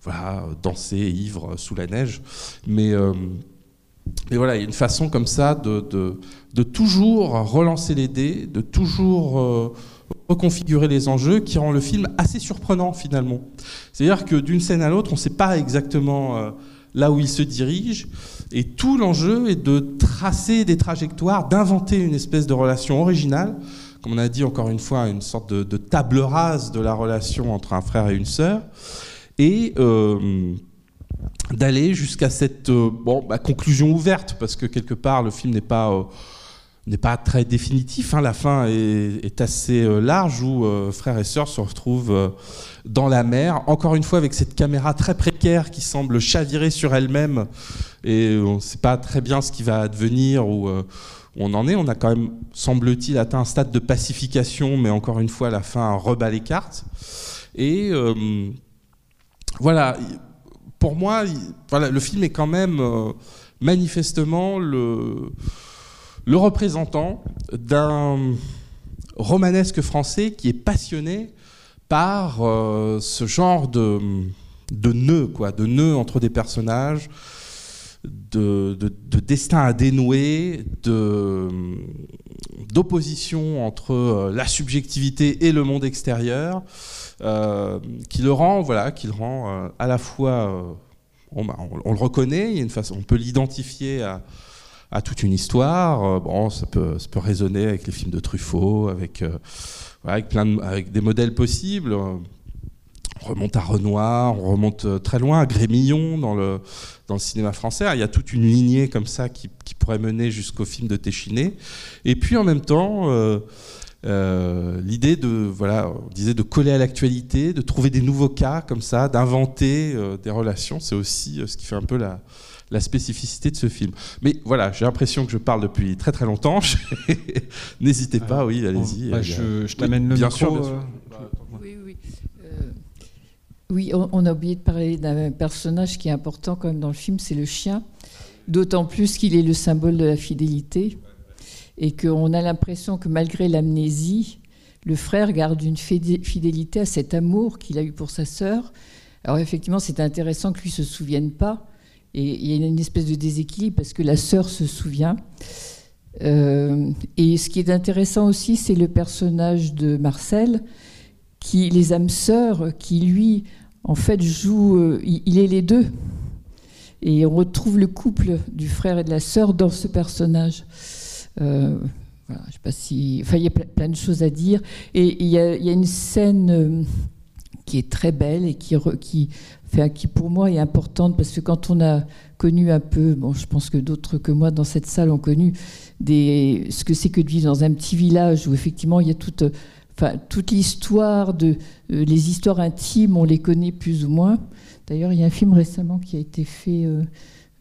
voilà, danser ivre sous la neige. Mais, euh, mais voilà, il y a une façon comme ça de, de, toujours relancer les dés, de toujours euh, reconfigurer les enjeux qui rend le film assez surprenant finalement. C'est-à-dire que d'une scène à l'autre, on ne sait pas exactement euh, là où il se dirige. Et tout l'enjeu est de tracer des trajectoires, d'inventer une espèce de relation originale, comme on a dit encore une fois, une sorte de, de table rase de la relation entre un frère et une sœur et euh, d'aller jusqu'à cette euh, bon, bah, conclusion ouverte, parce que quelque part le film n'est pas euh, n'est pas très définitif. Hein. La fin est, assez large où frère et sœur se retrouvent dans la mer, encore une fois avec cette caméra très précaire qui semble chavirer sur elle-même et on ne sait pas très bien ce qui va advenir ou où on en est. On a quand même, semble-t-il, atteint un stade de pacification, mais encore une fois, la fin rebat les cartes. Et voilà, pour moi, le film est quand même euh, manifestement le, représentant d'un romanesque français qui est passionné par ce genre de, de nœuds, quoi, de nœuds entre des personnages, de, de, destin à dénouer, d'opposition entre la subjectivité et le monde extérieur, qui le rend, voilà, qui le rend à la fois bah, on, le reconnaît, on peut l'identifier à, toute une histoire. Euh, bon, ça peut, ça peut résonner avec les films de Truffaut, avec, euh, avec, plein avec des modèles possibles. On remonte à Renoir, on remonte euh, très loin à Grémillon dans le, dans le cinéma français. Il y a toute une lignée comme ça qui, pourrait mener jusqu'au film de Téchiné. Et puis en même temps, euh, l'idée de, voilà, on disait de coller à l'actualité, de trouver des nouveaux cas comme ça, d'inventer euh, des relations, c'est aussi euh, ce qui fait un peu la, la spécificité de ce film. Mais voilà, j'ai l'impression que je parle depuis très très longtemps. N'hésitez pas, oui, allez-y. Bah, je, t'amène le bien micro. Sûr, bien sûr. Oui, oui. oui on, a oublié de parler d'un personnage qui est important quand même dans le film, c'est le chien. D'autant plus qu'il est le symbole de la fidélité et qu'on a l'impression que malgré l'amnésie, le frère garde une fidélité à cet amour qu'il a eu pour sa sœur. Alors effectivement, c'est intéressant que lui se souvienne pas, et il y a une espèce de déséquilibre parce que la sœur se souvient. Euh, et ce qui est intéressant aussi, c'est le personnage de Marcel, qui les âmes sœurs, qui lui, en fait, joue, euh, il est les deux. Et on retrouve le couple du frère et de la sœur dans ce personnage. Euh, voilà, je sais pas si. Enfin, il y a plein de choses à dire. Et il y a, une scène euh, qui est très belle et qui, qui, qui, pour moi, est importante parce que quand on a connu un peu, bon, je pense que d'autres que moi dans cette salle ont connu ce que c'est que de vivre dans un petit village où effectivement il y a toute, enfin, toute l'histoire de euh, les histoires intimes, on les connaît plus ou moins. D'ailleurs, il y a un film récemment qui a été fait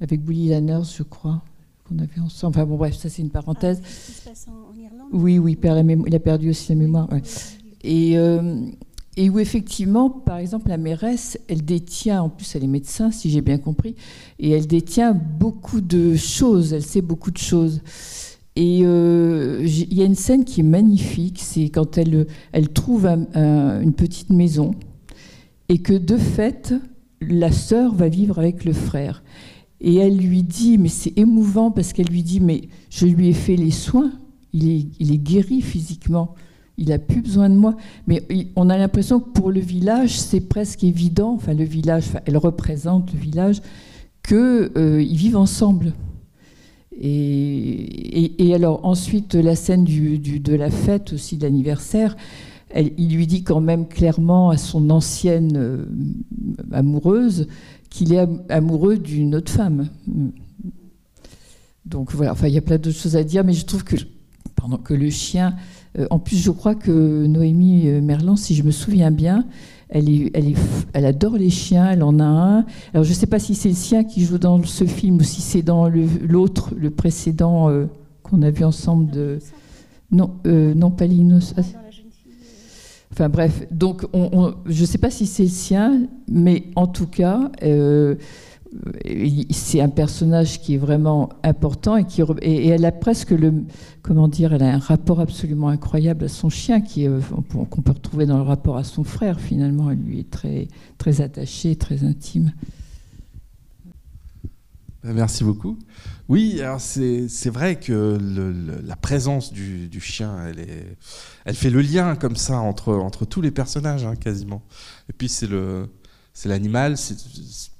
avec Bully Lanners, je crois on avait ensemble. Enfin bon, bref, ça c'est une parenthèse. Ah, en, Irlande? Oui, oui, il a perdu aussi la mémoire. Et, euh, et où effectivement, par exemple, la mairesse, elle détient, en plus elle est médecin, si j'ai bien compris, et elle détient beaucoup de choses, elle sait beaucoup de choses. Et euh, il y a une scène qui est magnifique, c'est quand elle, elle trouve une petite maison et que de fait, la sœur va vivre avec le frère. Et elle lui dit, mais c'est émouvant parce qu'elle lui dit, mais je lui ai fait les soins, il est, guéri physiquement, il n'a plus besoin de moi. Mais on a l'impression que pour le village, c'est presque évident, enfin le village, elle représente le village, qu'ils euh, vivent ensemble. Et, alors ensuite, la scène de la fête aussi, de l'anniversaire, il lui dit quand même clairement à son ancienne euh, amoureuse qu'il est amoureux d'une autre femme. Donc voilà, enfin, il y a plein d'autres choses à dire, mais je trouve que, pardon, que le chien. Euh, en plus, je crois que Noémie euh, Merlan, si je me souviens bien, elle, est, elle, est, elle adore les chiens, elle en a un. Alors je ne sais pas si c'est le sien qui joue dans ce film ou si c'est dans l'autre, le, précédent euh, qu'on a vu ensemble de. Non, non pas Linos. Enfin bref, donc je ne sais pas si c'est le sien, mais en tout cas, euh, c'est un personnage qui est vraiment important et, qui, et, elle a presque le, comment dire, elle a un rapport absolument incroyable à son chien qui euh, qu'on peut retrouver dans le rapport à son frère finalement. Elle lui est très très attachée, très intime. Ben, merci beaucoup. Oui, c'est vrai que la présence du, chien, elle, est, elle fait le lien comme ça entre, entre tous les personnages, hein, quasiment. Et puis c'est l'animal,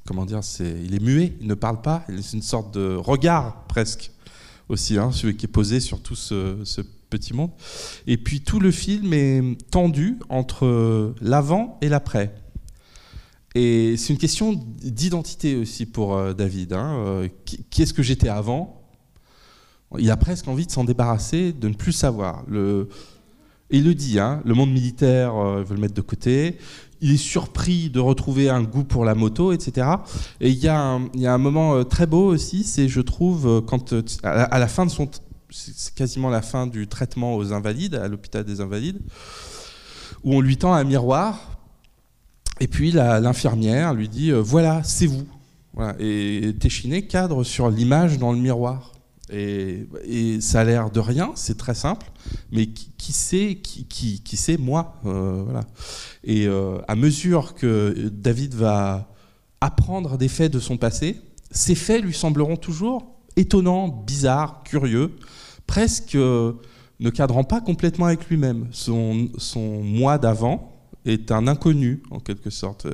comment dire, il est muet, il ne parle pas, c'est une sorte de regard presque aussi, hein, celui qui est posé sur tout ce petit monde. Et puis tout le film est tendu entre l'avant et l'après. Et c'est une question d'identité aussi pour euh, David. Hein. Euh, qui est-ce que j'étais avant? Il a presque envie de s'en débarrasser, de ne plus savoir. Il le dit, hein, le monde militaire euh, veut le mettre de côté. Il est surpris de retrouver un goût pour la moto, etc. Et il y a un, moment très beau aussi, c'est, je trouve, à la fin de son, quasiment la fin du traitement aux invalides, à l'hôpital des invalides, où on lui tend un miroir et puis l'infirmière lui dit euh, Voilà, c'est vous. Et Téchiné cadre sur l'image dans le miroir. Et, ça a l'air de rien, c'est très simple, mais qui, sait, qui, qui, sait moi voilà. Et à mesure que David va apprendre des faits de son passé, ces faits lui sembleront toujours étonnants, bizarres, curieux, presque ne cadrant pas complètement avec lui-même. Son moi d'avant est un inconnu, en quelque sorte.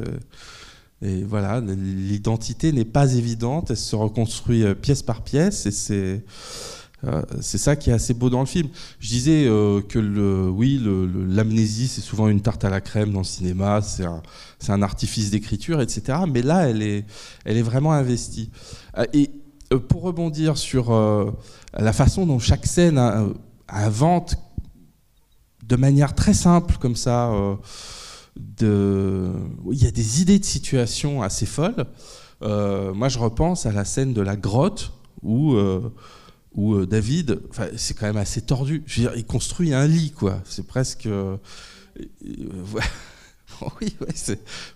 Et voilà, l'identité n'est pas évidente, elle se reconstruit euh, pièce par pièce, et c'est euh, c'est ça qui est assez beau dans le film. Je disais euh, que le, oui, l'amnésie, c'est souvent une tarte à la crème dans le cinéma, c'est un, un, artifice d'écriture, etc. Mais là, elle est, elle est vraiment investie. Et pour rebondir sur la façon dont chaque scène invente de manière très simple, comme ça, il y a des idées de situation assez folles. Euh, moi, je repense à la scène de la grotte où, euh, où euh, David, c'est quand même assez tordu. Il construit un lit, quoi. C'est presque.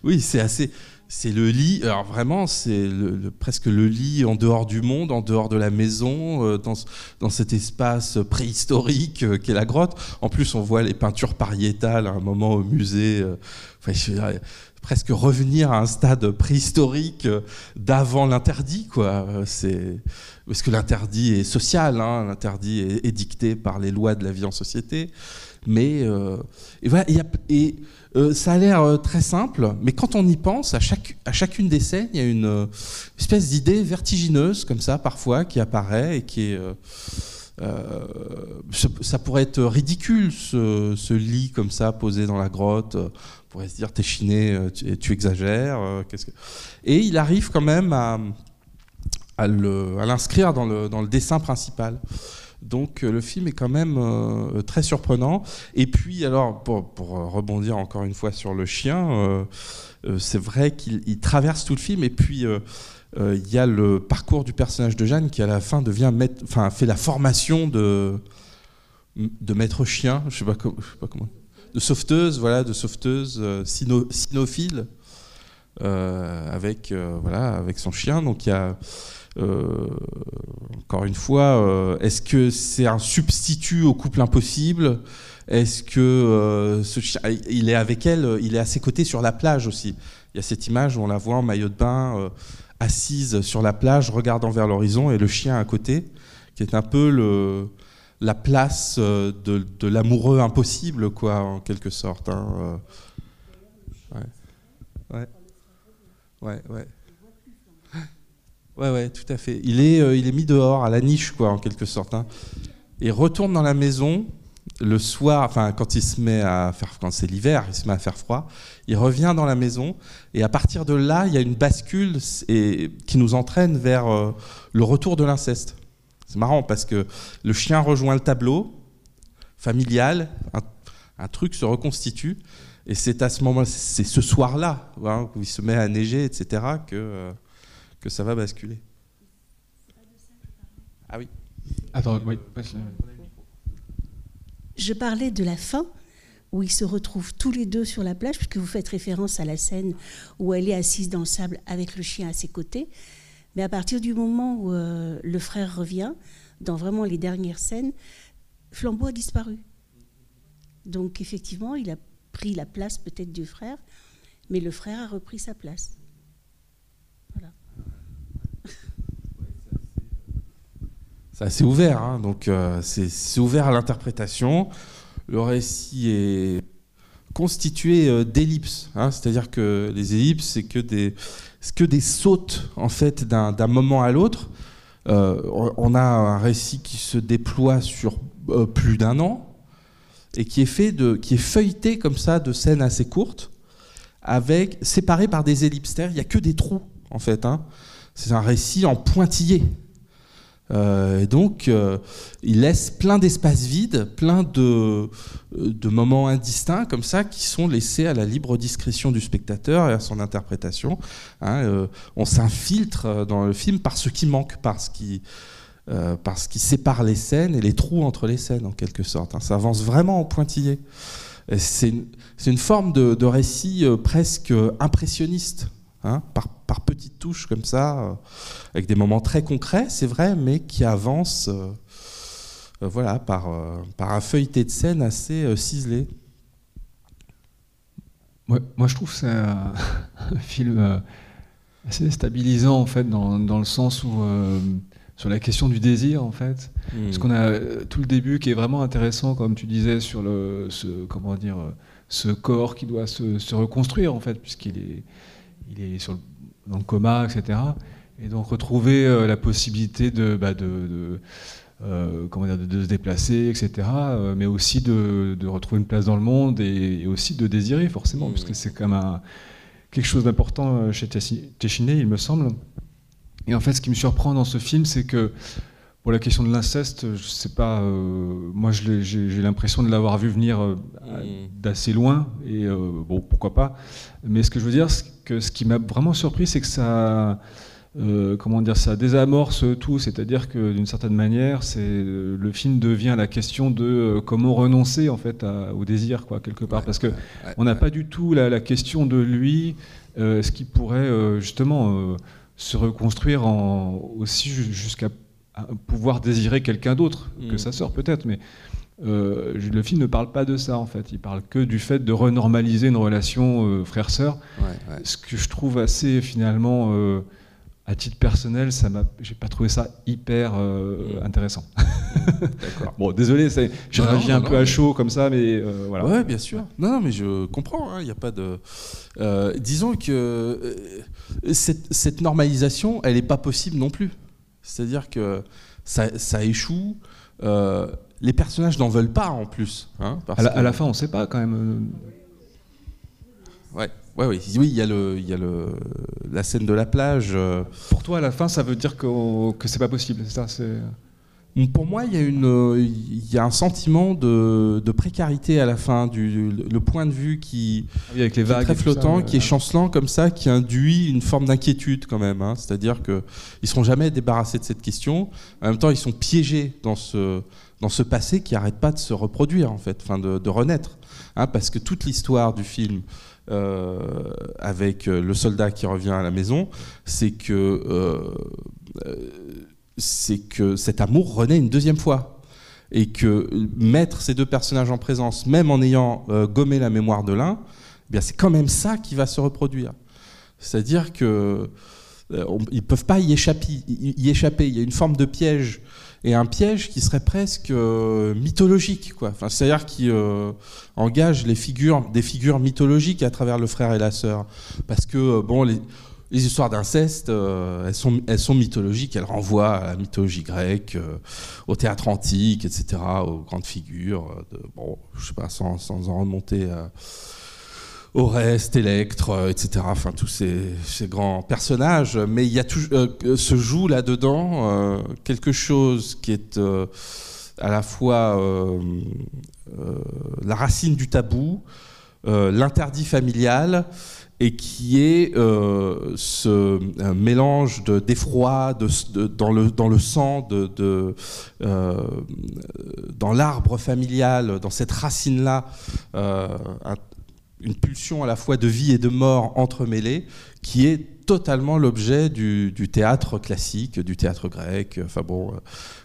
oui, c'est assez. C'est le lit, alors vraiment, c'est presque le lit en dehors du monde, en dehors de la maison, euh, dans, dans, cet espace préhistorique euh, qu'est la grotte. En plus, on voit les peintures pariétales à un moment au musée. Euh, enfin, presque revenir à un stade préhistorique d'avant l'interdit, quoi. C'est parce que l'interdit est social, hein, l'interdit est, dicté par les lois de la vie en société. Mais et voilà, et euh, ça a l'air euh, très simple, mais quand on y pense, à, chaque, à chacune des scènes, il y a une euh, espèce d'idée vertigineuse, comme ça, parfois, qui apparaît et qui est. ça pourrait être ridicule, ce, lit comme ça, posé dans la grotte. On pourrait se dire, t'es chiné, tu, exagères. -ce que... Et il arrive quand même à, à l'inscrire dans le, dans le dessin principal. Donc euh, le film est quand même euh, très surprenant. Et puis, alors, pour, rebondir encore une fois sur le chien, euh, c'est vrai qu'il traverse tout le film. Et puis, il y a le parcours du personnage de Jeanne qui, à la fin, devient enfin, fait la formation de, de maître chien, je sais sais pas comment, de sauveteuse, voilà, de sauveteuse cynophile. Avec voilà avec son chien. Donc il y a euh, encore une fois, euh, est-ce que c'est un substitut au couple impossible? Est-ce que euh, ce chien, il est avec elle, il est à ses côtés sur la plage aussi? Il y a cette image où on la voit en maillot de bain, assise sur la plage, regardant vers l'horizon, et le chien à côté, qui est un peu le, la place de, de l'amoureux impossible, quoi, en quelque sorte. Hein, ouais. Ouais. Ouais, ouais. Ouais, ouais, tout à fait. Il est, euh, il est mis dehors, à la niche, quoi, en quelque sorte. Hein. Il retourne dans la maison le soir, enfin, quand il se met à faire, quand c'est l'hiver, il se met à faire froid. Il revient dans la maison et à partir de là, il y a une bascule et, qui nous entraîne vers euh, le retour de l'inceste. C'est marrant parce que le chien rejoint le tableau familial, un, truc se reconstitue. Et c'est à ce moment, c'est ce soir-là, hein, où il se met à neiger, etc., que euh, que ça va basculer. Ah oui. Attends, oui. Je parlais de la fin où ils se retrouvent tous les deux sur la plage, puisque vous faites référence à la scène où elle est assise dans le sable avec le chien à ses côtés. Mais à partir du moment où euh, le frère revient, dans vraiment les dernières scènes, Flambeau a disparu. Donc effectivement, il a pris la place peut-être du frère, mais le frère a repris sa place. c'est assez ouvert, hein. donc euh, c'est ouvert à l'interprétation. Le récit est constitué euh, d'ellipses, hein. c'est-à-dire que les ellipses, c'est que des, que des sautes en fait d'un moment à l'autre. Euh, on a un récit qui se déploie sur plus d'un an et qui est fait de, qui est feuilleté comme ça de scènes assez courtes, avec séparé par des ellipses. Il n'y a que des trous en fait. Hein. C'est un récit en pointillé. Euh, et donc, euh, il laisse plein d'espaces vides, plein de, de, moments indistincts comme ça qui sont laissés à la libre discrétion du spectateur et à son interprétation. Hein, euh, on s'infiltre dans le film par ce qui manque, par ce qui, par qui sépare les scènes et les trous entre les scènes, en quelque sorte. Hein. Ça avance vraiment en pointillé. C'est une, forme de, récit presque impressionniste. hein, par, petites touches comme ça, avec des moments très concrets, c'est vrai, mais qui avancent voilà, par, un feuilleté de scène assez ciselé. moi, je trouve c'est un, film assez stabilisant, en fait, dans, dans le sens où sur la question du désir en fait. Hmm. Parce qu'on a euh, tout le début qui est vraiment intéressant, comme tu disais, sur le, ce, comment dire, ce corps qui doit se, reconstruire en fait, puisqu'il est, il est sur le, dans le coma, etc. Et donc retrouver euh, la possibilité de, bah, de, euh, comment dire, de, se déplacer, etc. mais aussi de, retrouver une place dans le monde et, aussi de désirer forcément, hmm. puisque c'est comme un, quelque chose d'important chez Téchiné, il me semble. Et en fait, ce qui me surprend dans ce film, c'est que pour la question de l'inceste, je sais pas, euh, moi j'ai l'impression de l'avoir vu venir euh, mm. d'assez loin, et euh, bon, pourquoi pas. Mais ce que je veux dire, que ce qui m'a vraiment surpris, c'est que ça, comment dire, ça désamorce tout, c'est-à-dire que d'une certaine manière, c'est le film devient la question de comment renoncer en fait au désir, quoi, quelque part, parce que on n'a pas du tout la, la, question de lui, ce qui pourrait justement se reconstruire en, aussi jusqu'à pouvoir désirer quelqu'un d'autre que mm. sa sœur peut-être, mais euh, le film ne parle pas de ça en fait. Il parle que du fait de renormaliser une relation euh, frère-sœur, ce que je trouve assez finalement, euh, à titre personnel, ça m'a, j'ai pas trouvé ça hyper mm. intéressant. bon, désolé, j'ai réagi un peu à chaud comme ça, mais voilà. Ouais, bien sûr. Non, non mais je comprends. Il hein, n'y a pas de. disons que cette, normalisation, elle n'est pas possible non plus. C'est-à-dire que ça, échoue. Euh, les personnages n'en veulent pas en plus. Hein, à, la, fin, on ne sait pas quand même. Ouais, ouais, oui, oui, il y a le, il y a le, la scène de la plage. Euh. Pour toi, à la fin, ça veut dire que, que c'est pas possible, ça. Pour moi, il y a, une, il y a un sentiment de, précarité à la fin, du, le point de vue qui, ah avec les vagues est très flottant, qui est chancelant comme ça, qui induit une forme d'inquiétude quand même. Hein. C'est-à-dire qu'ils ne seront jamais débarrassés de cette question. En même temps, ils sont piégés dans ce, dans ce passé qui n'arrête pas de se reproduire, en fait, enfin de, renaître. Hein, parce que toute l'histoire du film, avec le soldat qui revient à la maison, c'est que... Euh, c'est que cet amour renaît une deuxième fois. Et que mettre ces deux personnages en présence, même en ayant euh, gommé la mémoire de l'un, eh c'est quand même ça qui va se reproduire. C'est-à-dire que euh, peuvent pas y échapper. Il y a une forme de piège et un piège qui serait presque euh, mythologique, quoi. Enfin, c'est-à-dire qui engage les figures, des figures mythologiques à travers le frère et la sœur, parce que bon, les, les histoires d'inceste, euh, elles, sont, elles sont mythologiques, elles renvoient à la mythologie grecque, euh, au théâtre antique, etc., aux grandes figures, euh, de, bon, je sais pas, sans, sans en remonter au reste, Électre, etc., enfin tous ces, grands personnages, mais il y a tout, se joue là-dedans quelque chose qui est à la fois la racine du tabou, l'interdit familial, et qui est euh, ce mélange d'effroi de, dans, le, dans le sang, euh, dans l'arbre familial, dans cette racine-là, euh, une pulsion à la fois de vie et de mort entremêlée, qui est totalement l'objet du, théâtre classique, du théâtre grec, enfin bon,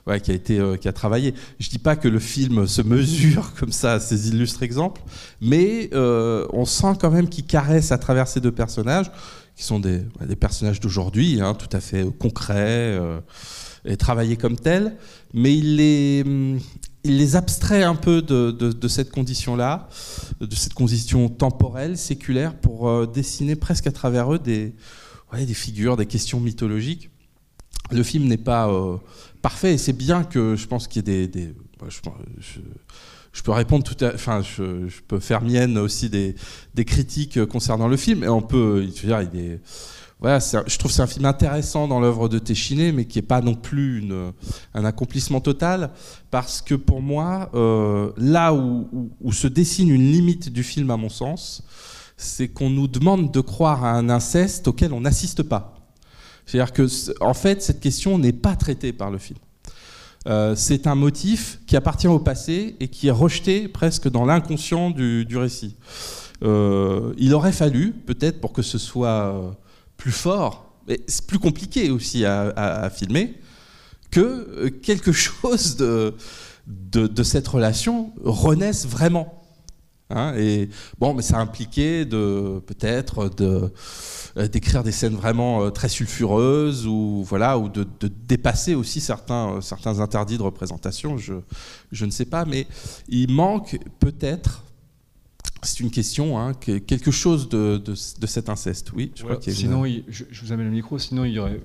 euh, qui a été, euh, qui a travaillé. Je dis pas que le film se mesure comme ça à ces illustres exemples, mais euh, on sent quand même qu'il caresse à travers ces deux personnages, qui sont des, personnages d'aujourd'hui, hein, tout à fait concrets et travaillés comme tels, mais il les, il les abstrait un peu de, cette condition-là, de cette condition temporelle, séculaire, pour dessiner presque à travers eux des, des figures, des questions mythologiques. Le film n'est pas euh, parfait et c'est bien que je pense qu'il y ait des. je, peux répondre tout enfin, je, peux faire mienne aussi des, des, critiques concernant le film et on peut, je dire, il est, je trouve que c'est un film intéressant dans l'œuvre de Téchiné, mais qui n'est pas non plus un accomplissement total, parce que pour moi, euh, là où, où, se dessine une limite du film, à mon sens, c'est qu'on nous demande de croire à un inceste auquel on n'assiste pas. C'est-à-dire que, en fait, cette question n'est pas traitée par le film. Euh, c'est un motif qui appartient au passé et qui est rejeté presque dans l'inconscient du, récit. Euh, il aurait fallu, peut-être pour que ce soit plus fort, mais c'est plus compliqué aussi à, filmer, que euh, quelque chose de, de, cette relation renaisse vraiment. Hein. et bon, mais ça impliquait de peut-être de euh, d'écrire des scènes vraiment euh, très sulfureuses ou voilà ou de, dépasser aussi certains certains interdits de représentation. Je je ne sais pas, mais il manque peut-être c'est une question, hein, quelque chose de, de, cet inceste, oui. Je crois sinon, je, vous amène le micro, sinon il aurait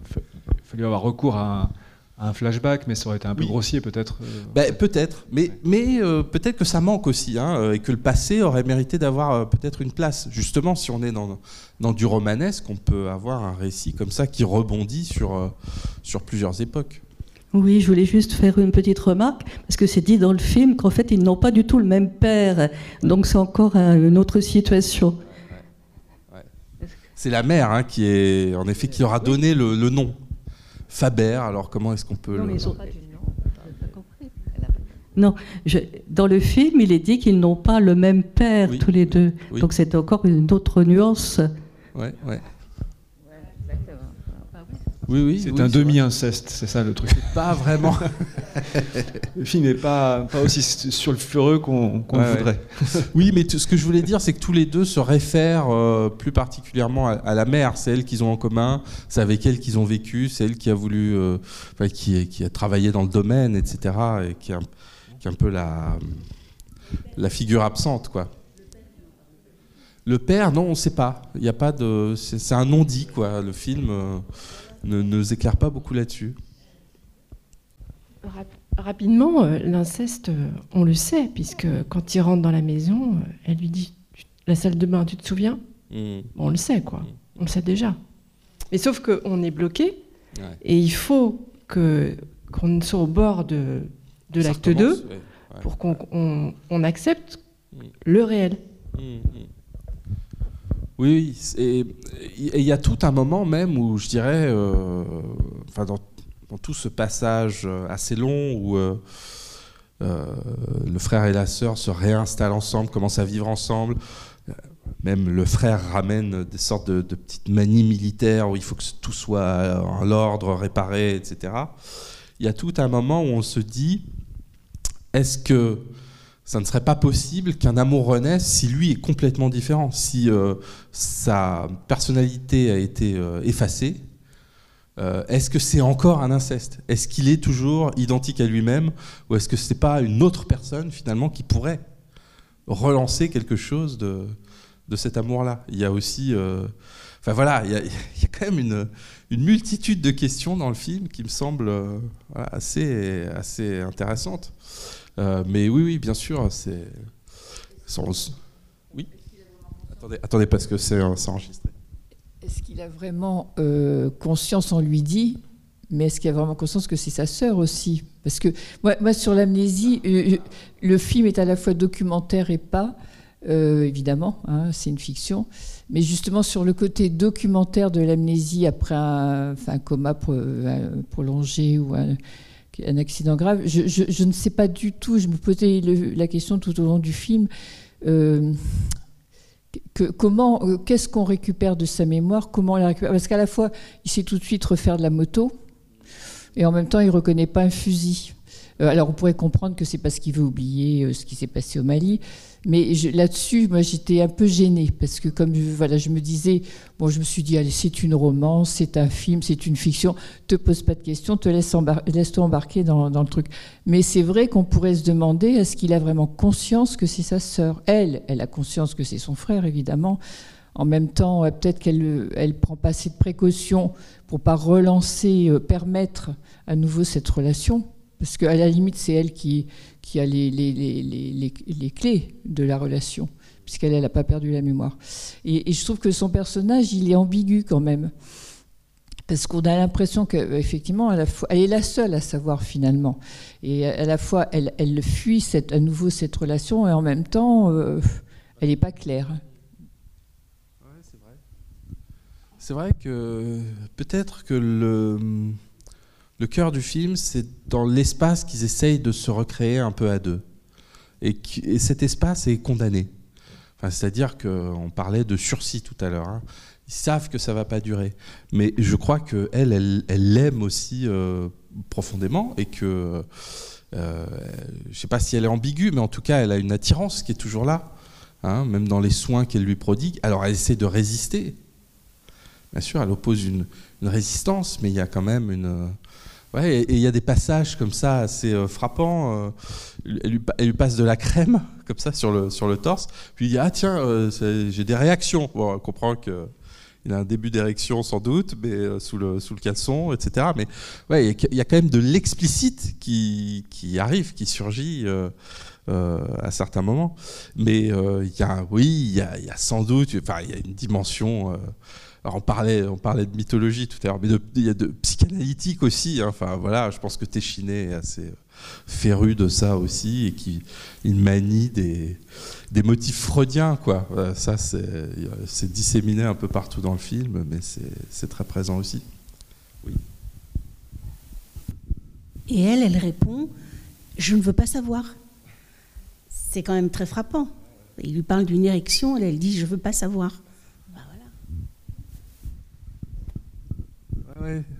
fallu avoir recours à un, flashback, mais ça aurait été un peu grossier peut-être. Euh, ben, peut-être, mais, mais euh, peut-être que ça manque aussi, hein, euh, et que le passé aurait mérité d'avoir peut-être une place. Justement, si on est dans, dans du romanesque, on peut avoir un récit comme ça qui rebondit sur, sur plusieurs époques. Oui, je voulais juste faire une petite remarque, parce que c'est dit dans le film qu'en fait, ils n'ont pas du tout le même père. Donc c'est encore une autre situation. C'est la mère hein, qui est, en effet, qui leur a donné le, nom. Faber, alors comment est-ce qu'on peut non, le... Non, dans le film, il est dit qu'ils n'ont pas le même père tous les deux. Donc c'est encore une autre nuance. Ouais, ouais. C'est un demi-inceste, c'est ça le truc. Pas vraiment. le film n'est pas, pas aussi sulfureux qu'on voudrait. oui, mais ce que je voulais dire, c'est que tous les deux se réfèrent euh, plus particulièrement à, la mère. C'est elle qu'ils ont en commun, c'est avec elle qu'ils ont vécu, c'est elle qui a voulu, euh, qui, qui, a travaillé dans le domaine, etc. Et qui est un, peu la, la figure absente, quoi. Le père, non, on ne sait pas. Il n'y a pas de, c'est un non-dit, quoi. Le film. Ne nous éclaire pas beaucoup là-dessus. rapidement, euh, l'inceste, euh, on le sait, puisque quand il rentre dans la maison, euh, elle lui dit La salle de bain, tu te souviens mmh. On le sait, quoi. Mmh. On le sait déjà. Mais sauf qu'on est bloqué, et il faut que, qu'on soit au bord de, de l'acte 2 pour qu'on on, accepte mmh. le réel. Oui, et il y a tout un moment même où je dirais, euh, enfin dans, tout ce passage euh, assez long où euh, le frère et la sœur se réinstallent ensemble, commencent à vivre ensemble. Même le frère ramène des sortes de, de petites manies militaires où il faut que tout soit en l'ordre, réparé, etc. Il y a tout un moment où on se dit, est-ce que ça ne serait pas possible qu'un amour renaisse si lui est complètement différent, si euh, sa personnalité a été euh, effacée. Euh, est-ce que c'est encore un inceste? Est-ce qu'il est toujours identique à lui-même? Ou est-ce que ce n'est pas une autre personne finalement qui pourrait relancer quelque chose de, de cet amour-là? Il y a aussi... Enfin voilà, il y, a, quand même une, une, multitude de questions dans le film qui me semblent assez, assez intéressantes. Euh, mais oui, oui, bien sûr, c'est. Oui attendez, attendez, parce que c'est enregistré. Est-ce qu'il a vraiment euh, conscience, on lui dit, mais est-ce qu'il a vraiment conscience que c'est sa sœur aussi? Parce que moi, sur l'amnésie, euh, le film est à la fois documentaire et pas, évidemment, hein, c'est une fiction, mais justement sur le côté documentaire de l'amnésie après un coma prolongé ou un un accident grave. Je, ne sais pas du tout, je me posais la question tout au long du film, euh, comment, euh, qu'est-ce qu'on récupère de sa mémoire, comment on la récupère? Parce qu'à la fois, il sait tout de suite refaire de la moto, et en même temps, il reconnaît pas un fusil. Euh, alors on pourrait comprendre que c'est parce qu'il veut oublier ce qui s'est passé au Mali, mais là-dessus, moi, j'étais un peu gênée parce que comme voilà, je me disais, bon, je me suis dit, c'est une romance, c'est un film, c'est une fiction, te pose pas de questions, te laisse, toi embarquer dans, le truc. Mais c'est vrai qu'on pourrait se demander, est-ce qu'il a vraiment conscience que c'est sa sœur? Elle, elle a conscience que c'est son frère, évidemment. En même temps, peut-être qu'elle elle prend pas assez de précautions pour pas relancer, euh, permettre à nouveau cette relation, parce qu'à la limite, c'est elle qui a les, clés de la relation, puisqu'elle n'a pas perdu la mémoire. Et, je trouve que son personnage, il est ambigu quand même. Parce qu'on a l'impression qu'effectivement, elle est la seule à savoir finalement. Et à la fois, elle, fuit à nouveau cette relation, et en même temps, euh, elle n'est pas claire. c'est vrai. C'est vrai que peut-être que le le cœur du film, c'est dans l'espace qu'ils essayent de se recréer un peu à deux. Et, cet espace est condamné. C'est-à-dire qu'on parlait de sursis tout à l'heure. Hein. Ils savent que ça va pas durer. Mais je crois qu'elle, elle, l'aime aussi euh, profondément et que, euh, je sais pas si elle est ambiguë, mais en tout cas, elle a une attirance qui est toujours là, hein, même dans les soins qu'elle lui prodigue. Alors, elle essaie de résister. Bien sûr, elle oppose une, résistance, mais il y a quand même une. Ouais, et il y a des passages comme ça assez euh, frappants. Euh, elle, lui, passe de la crème comme ça sur le, sur le torse. Puis il dit Ah, tiens, j'ai des réactions. Bon, on comprend que il a un début d'érection sans doute, mais euh, sous le sous le caleçon, etc. Mais ouais, il y a quand même de l'explicite qui, qui arrive, qui surgit. Euh, euh, à certains moments, mais il y a, oui, il y a, sans doute, enfin, il y a une dimension. Alors on parlait, on parlait de mythologie tout à l'heure, mais il y a de psychanalytique aussi. Hein. enfin voilà, je pense que Téchiné est assez féru de ça aussi et qui il manie des, des motifs freudiens quoi. Ça c'est disséminé un peu partout dans le film, mais c'est très présent aussi. Oui. Et elle, elle répond Je ne veux pas savoir. C'est quand même très frappant. Il lui parle d'une érection, elle, elle dit Je ne veux pas savoir.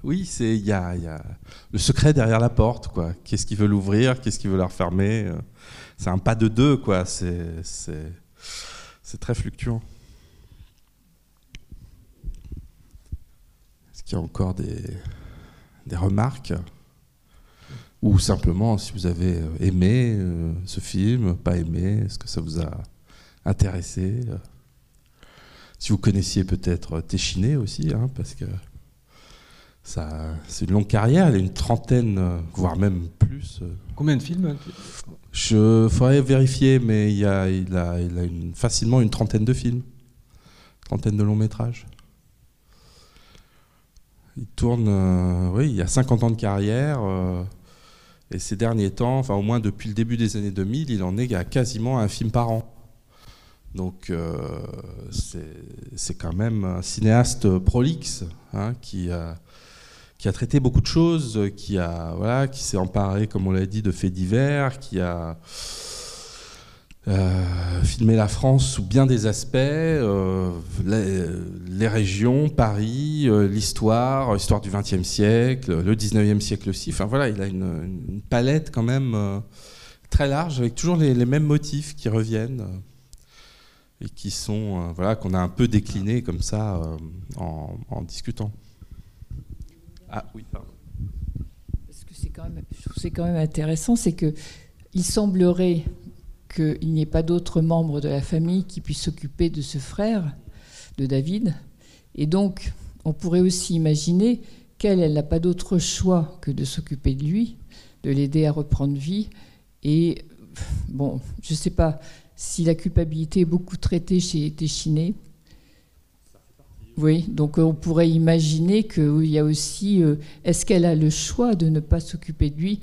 Oui, c'est il y a, le secret derrière la porte, quoi. Qu'est-ce qu'il veut l'ouvrir, qu'est-ce qu'il veut la refermer. Euh, c'est un pas de deux, quoi. C'est très fluctuant. Est-ce qu'il y a encore des, des remarques? Ou simplement si vous avez aimé euh, ce film, pas aimé, est-ce que ça vous a intéressé? Si vous connaissiez peut-être Téchiné aussi, hein, parce que c'est une longue carrière, elle a une trentaine, euh, voire même plus. Euh. Combien de films Je faudrait vérifier, mais il, a, il a, il a une, facilement une trentaine de films, trentaine de longs métrages. Il tourne, euh, oui, il y a 50 ans de carrière, et ces derniers temps, enfin au moins depuis le début des années 2000, il en est à quasiment un film par an. Donc c'est quand même un cinéaste prolixe hein, qui a qui a traité beaucoup de choses, euh, qui a voilà, qui s'est emparé, comme on l'a dit, de faits divers, qui a euh, filmé la France sous bien des aspects, euh, les, régions, Paris, l'histoire, l'histoire du XXe siècle, le XIXe siècle aussi. Enfin voilà, il a une, palette quand même très large, avec toujours les, mêmes motifs qui reviennent et qui sont voilà qu'on a un peu déclinés comme ça en discutant. Ah oui, pardon. Ce que c'est quand même, c'est quand même intéressant, c'est que il semblerait qu'il n'y ait pas d'autres membres de la famille qui puissent s'occuper de ce frère, de David. Et donc, on pourrait aussi imaginer qu'elle, elle n'a pas d'autre choix que de s'occuper de lui, de l'aider à reprendre vie. Et bon, je ne sais pas si la culpabilité est beaucoup traitée chez Téchiné. Donc euh, on pourrait imaginer qu'il y a aussi, euh, est-ce qu'elle a le choix de ne pas s'occuper de lui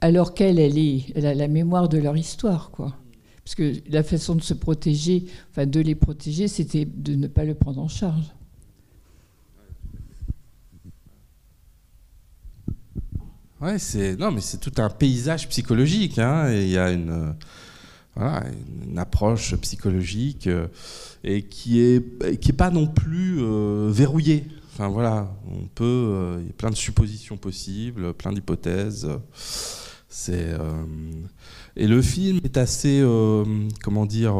alors qu'elle, elle, est, a la mémoire de leur histoire, quoi. Parce que la façon de se protéger, enfin de les protéger, c'était de ne pas le prendre en charge. Ouais, c'est non, mais c'est tout un paysage psychologique. Hein, il y a une, une approche psychologique euh, et qui est qui est pas non plus euh, verrouillée. Enfin voilà, on peut, euh, il y a plein de suppositions possibles, plein d'hypothèses. C'est et le film est assez, comment dire,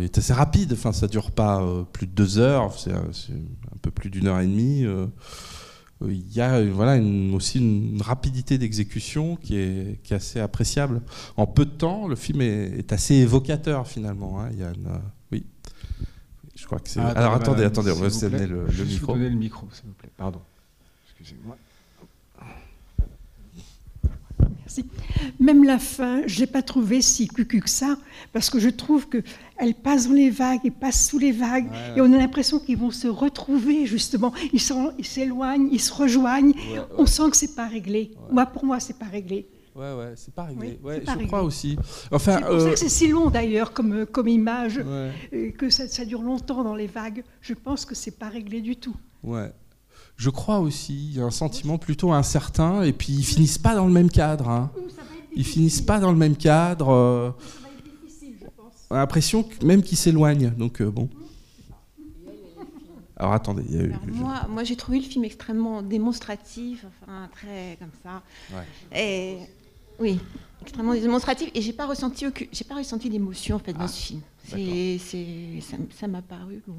est assez rapide. Enfin, ça dure pas plus de deux heures, c'est un peu plus d'une heure et demie il y a voilà, aussi une rapidité d'exécution qui est, qui est, assez appréciable. En peu de temps, le film est, assez évocateur finalement. Hein. Il y a une, oui. Je crois que c'est. Ah, Alors attendez, attendez, on va se donner le, le micro. Vous donner le micro, s'il vous plaît. Pardon. Excusez-moi. Même la fin, je n'ai pas trouvé si cucu que ça, parce que je trouve qu'elle passe dans les vagues et passe sous les vagues, et on a l'impression qu'ils vont se retrouver, justement. Ils s'éloignent, ils, se rejoignent. on sent que c'est pas réglé. Moi, pour moi, c'est pas réglé. Ouais, ouais, c'est pas réglé. je crois aussi. Enfin, c'est pour ça que euh, c'est si long d'ailleurs comme, comme image, que ça, ça, dure longtemps dans les vagues. Je pense que c'est pas réglé du tout. Ouais je crois aussi, il y a un sentiment plutôt incertain, et puis ils finissent pas dans le même cadre. Hein. Ils finissent pas dans le même cadre. Euh. On a l'impression même qu'il s'éloigne. Donc bon. Alors attendez. moi, moi j'ai trouvé le film extrêmement démonstratif, enfin très comme ça. Et oui, extrêmement démonstratif. Et j'ai pas ressenti j'ai pas ressenti d'émotion en fait dans ah, ce film. C'est, ça, m'a paru bon.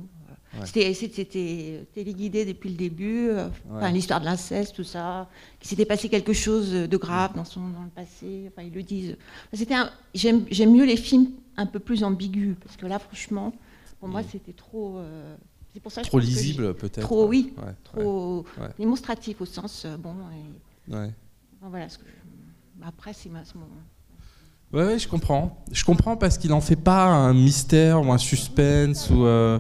Euh, c'était, téléguidé depuis le début. Euh, l'histoire de l'inceste, tout ça. Qu'il s'était passé quelque chose de grave dans son dans le passé. Enfin, ils le disent. C'était j'aime, j'aime mieux les films un peu plus ambigus parce que là, franchement, pour moi, mm. c'était trop. Euh, c'est pour ça trop lisible peut-être. Trop oui, trop démonstratif au sens euh, bon. voilà. Ce que Après c'est mon. Ouais, ouais, je comprends. Je comprends parce qu'il n'en fait pas un mystère ou un suspense. Euh,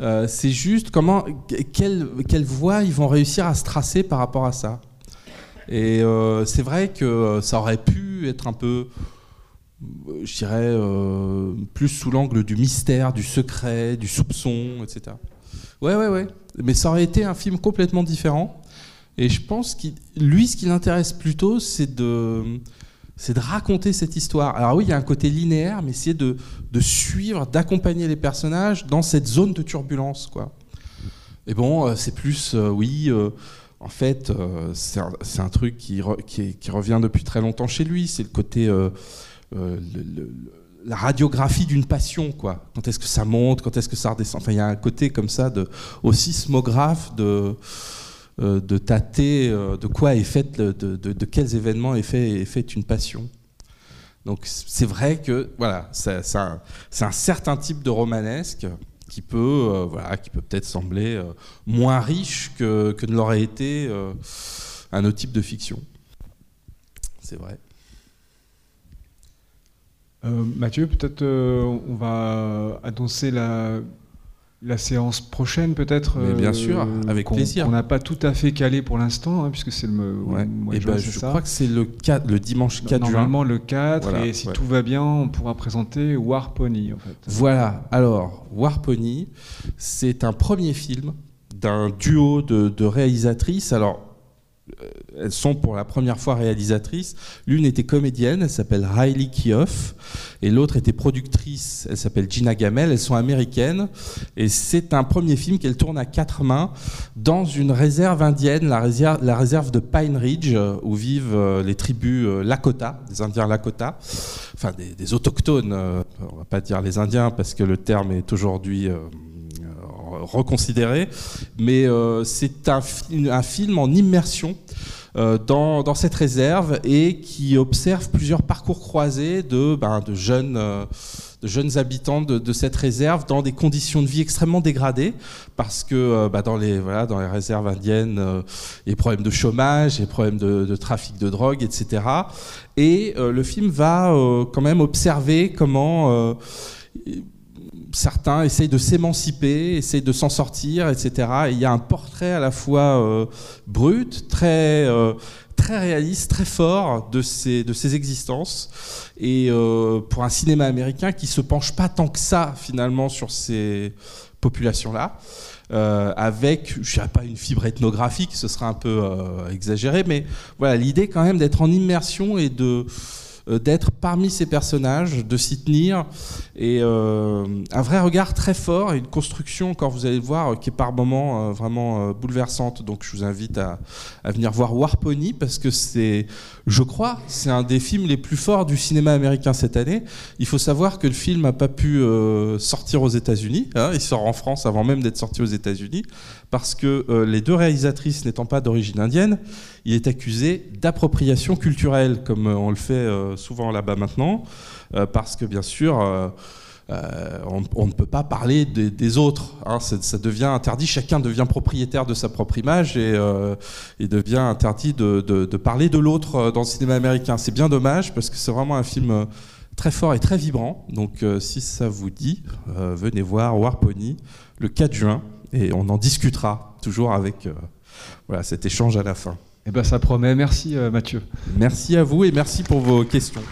euh, c'est juste comment, quelle, quelle voie ils vont réussir à se tracer par rapport à ça. Et c'est vrai que ça aurait pu être un peu je dirais, euh, plus sous l'angle du mystère, du secret, du soupçon, etc. Ouais, ouais, ouais. Mais ça aurait été un film complètement différent. Et je pense que lui, ce qui l'intéresse plutôt, c'est de, c'est de raconter cette histoire. Alors oui, il y a un côté linéaire, mais c'est de, suivre, d'accompagner les personnages dans cette zone de turbulence, quoi. Et bon, euh, c'est plus, euh, oui. en fait, c'est un, truc qui, revient depuis très longtemps chez lui. C'est le côté euh, la radiographie d'une passion, quoi. Quand est-ce que ça monte, quand est-ce que ça redescend. Enfin, il y a un côté comme ça de, au sismographe de, euh, de tâter euh, de quoi est faite, de, de, quels événements est fait, est fait une passion. Donc c'est vrai que voilà, c'est un, un, certain type de romanesque qui peut, voilà, qui peut peut-être sembler moins riche que, que ne l'aurait été un autre type de fiction. C'est vrai. Euh, Mathieu, peut-être euh, on va annoncer la, la séance prochaine, peut-être. bien sûr, euh, avec plaisir. On n'a pas tout à fait calé pour l'instant, hein, puisque c'est le mois de juin, ben, Je crois que c'est le, le dimanche 4 Normalement le 4, et si tout va bien, on pourra présenter War Pony. En fait. Voilà, alors War Pony, c'est un premier film d'un duo de, de réalisatrices. Alors, elles sont pour la première fois réalisatrices. L'une était comédienne, elle s'appelle Riley Kioff, et l'autre était productrice, elle s'appelle Gina Gamel. Elles sont américaines, et c'est un premier film qu'elle tourne à quatre mains dans une réserve indienne, la réserve, de Pine Ridge, où vivent euh, les tribus euh, Lakota, des Indiens Lakota, enfin des, autochtones. On va pas dire les Indiens parce que le terme est aujourd'hui reconsidéré, mais euh, c'est un, film en immersion euh, dans, cette réserve et qui observe plusieurs parcours croisés de, ben, de jeunes euh, de jeunes habitants de, cette réserve dans des conditions de vie extrêmement dégradées, parce que bah, dans, les, voilà, dans les réserves indiennes, euh, des problèmes de chômage, des problèmes de trafic de drogue, etc. Et le film va quand même observer comment certains essayent de s'émanciper, essayent de s'en sortir, etc. il y a un portrait à la fois euh, brut, très, euh, très réaliste, très fort de ces, de ces existences. Et euh, pour un cinéma américain qui se penche pas tant que ça, finalement, sur ces populations-là. avec, je dirais pas une fibre ethnographique, ce serait un peu exagéré, mais voilà, l'idée quand même d'être en immersion et de, d'être parmi ces personnages, de s'y tenir, et euh, un vrai regard très fort et une construction, encore vous allez le voir, qui est par moments euh, vraiment bouleversante. Donc je vous invite à, venir voir Warpony parce que c'est, je crois, c'est un des films les plus forts du cinéma américain cette année. Il faut savoir que le film n'a pas pu sortir aux États-Unis. Hein. il sort en France avant même d'être sorti aux États-Unis parce que les deux réalisatrices n'étant pas d'origine indienne, il est accusé d'appropriation culturelle, comme euh, on le fait euh, souvent là-bas maintenant, euh, parce que bien sûr, on, ne peut pas parler des, autres. Hein. ça, devient interdit. Chacun devient propriétaire de sa propre image et il devient interdit de, parler de l'autre dans le cinéma américain. C'est bien dommage parce que c'est vraiment un film très fort et très vibrant. Donc, si ça vous dit, venez voir War Pony le 4 juin et on en discutera toujours avec voilà, cet échange à la fin. Eh ben, ça promet. Merci euh, Mathieu. Merci à vous et merci pour vos questions.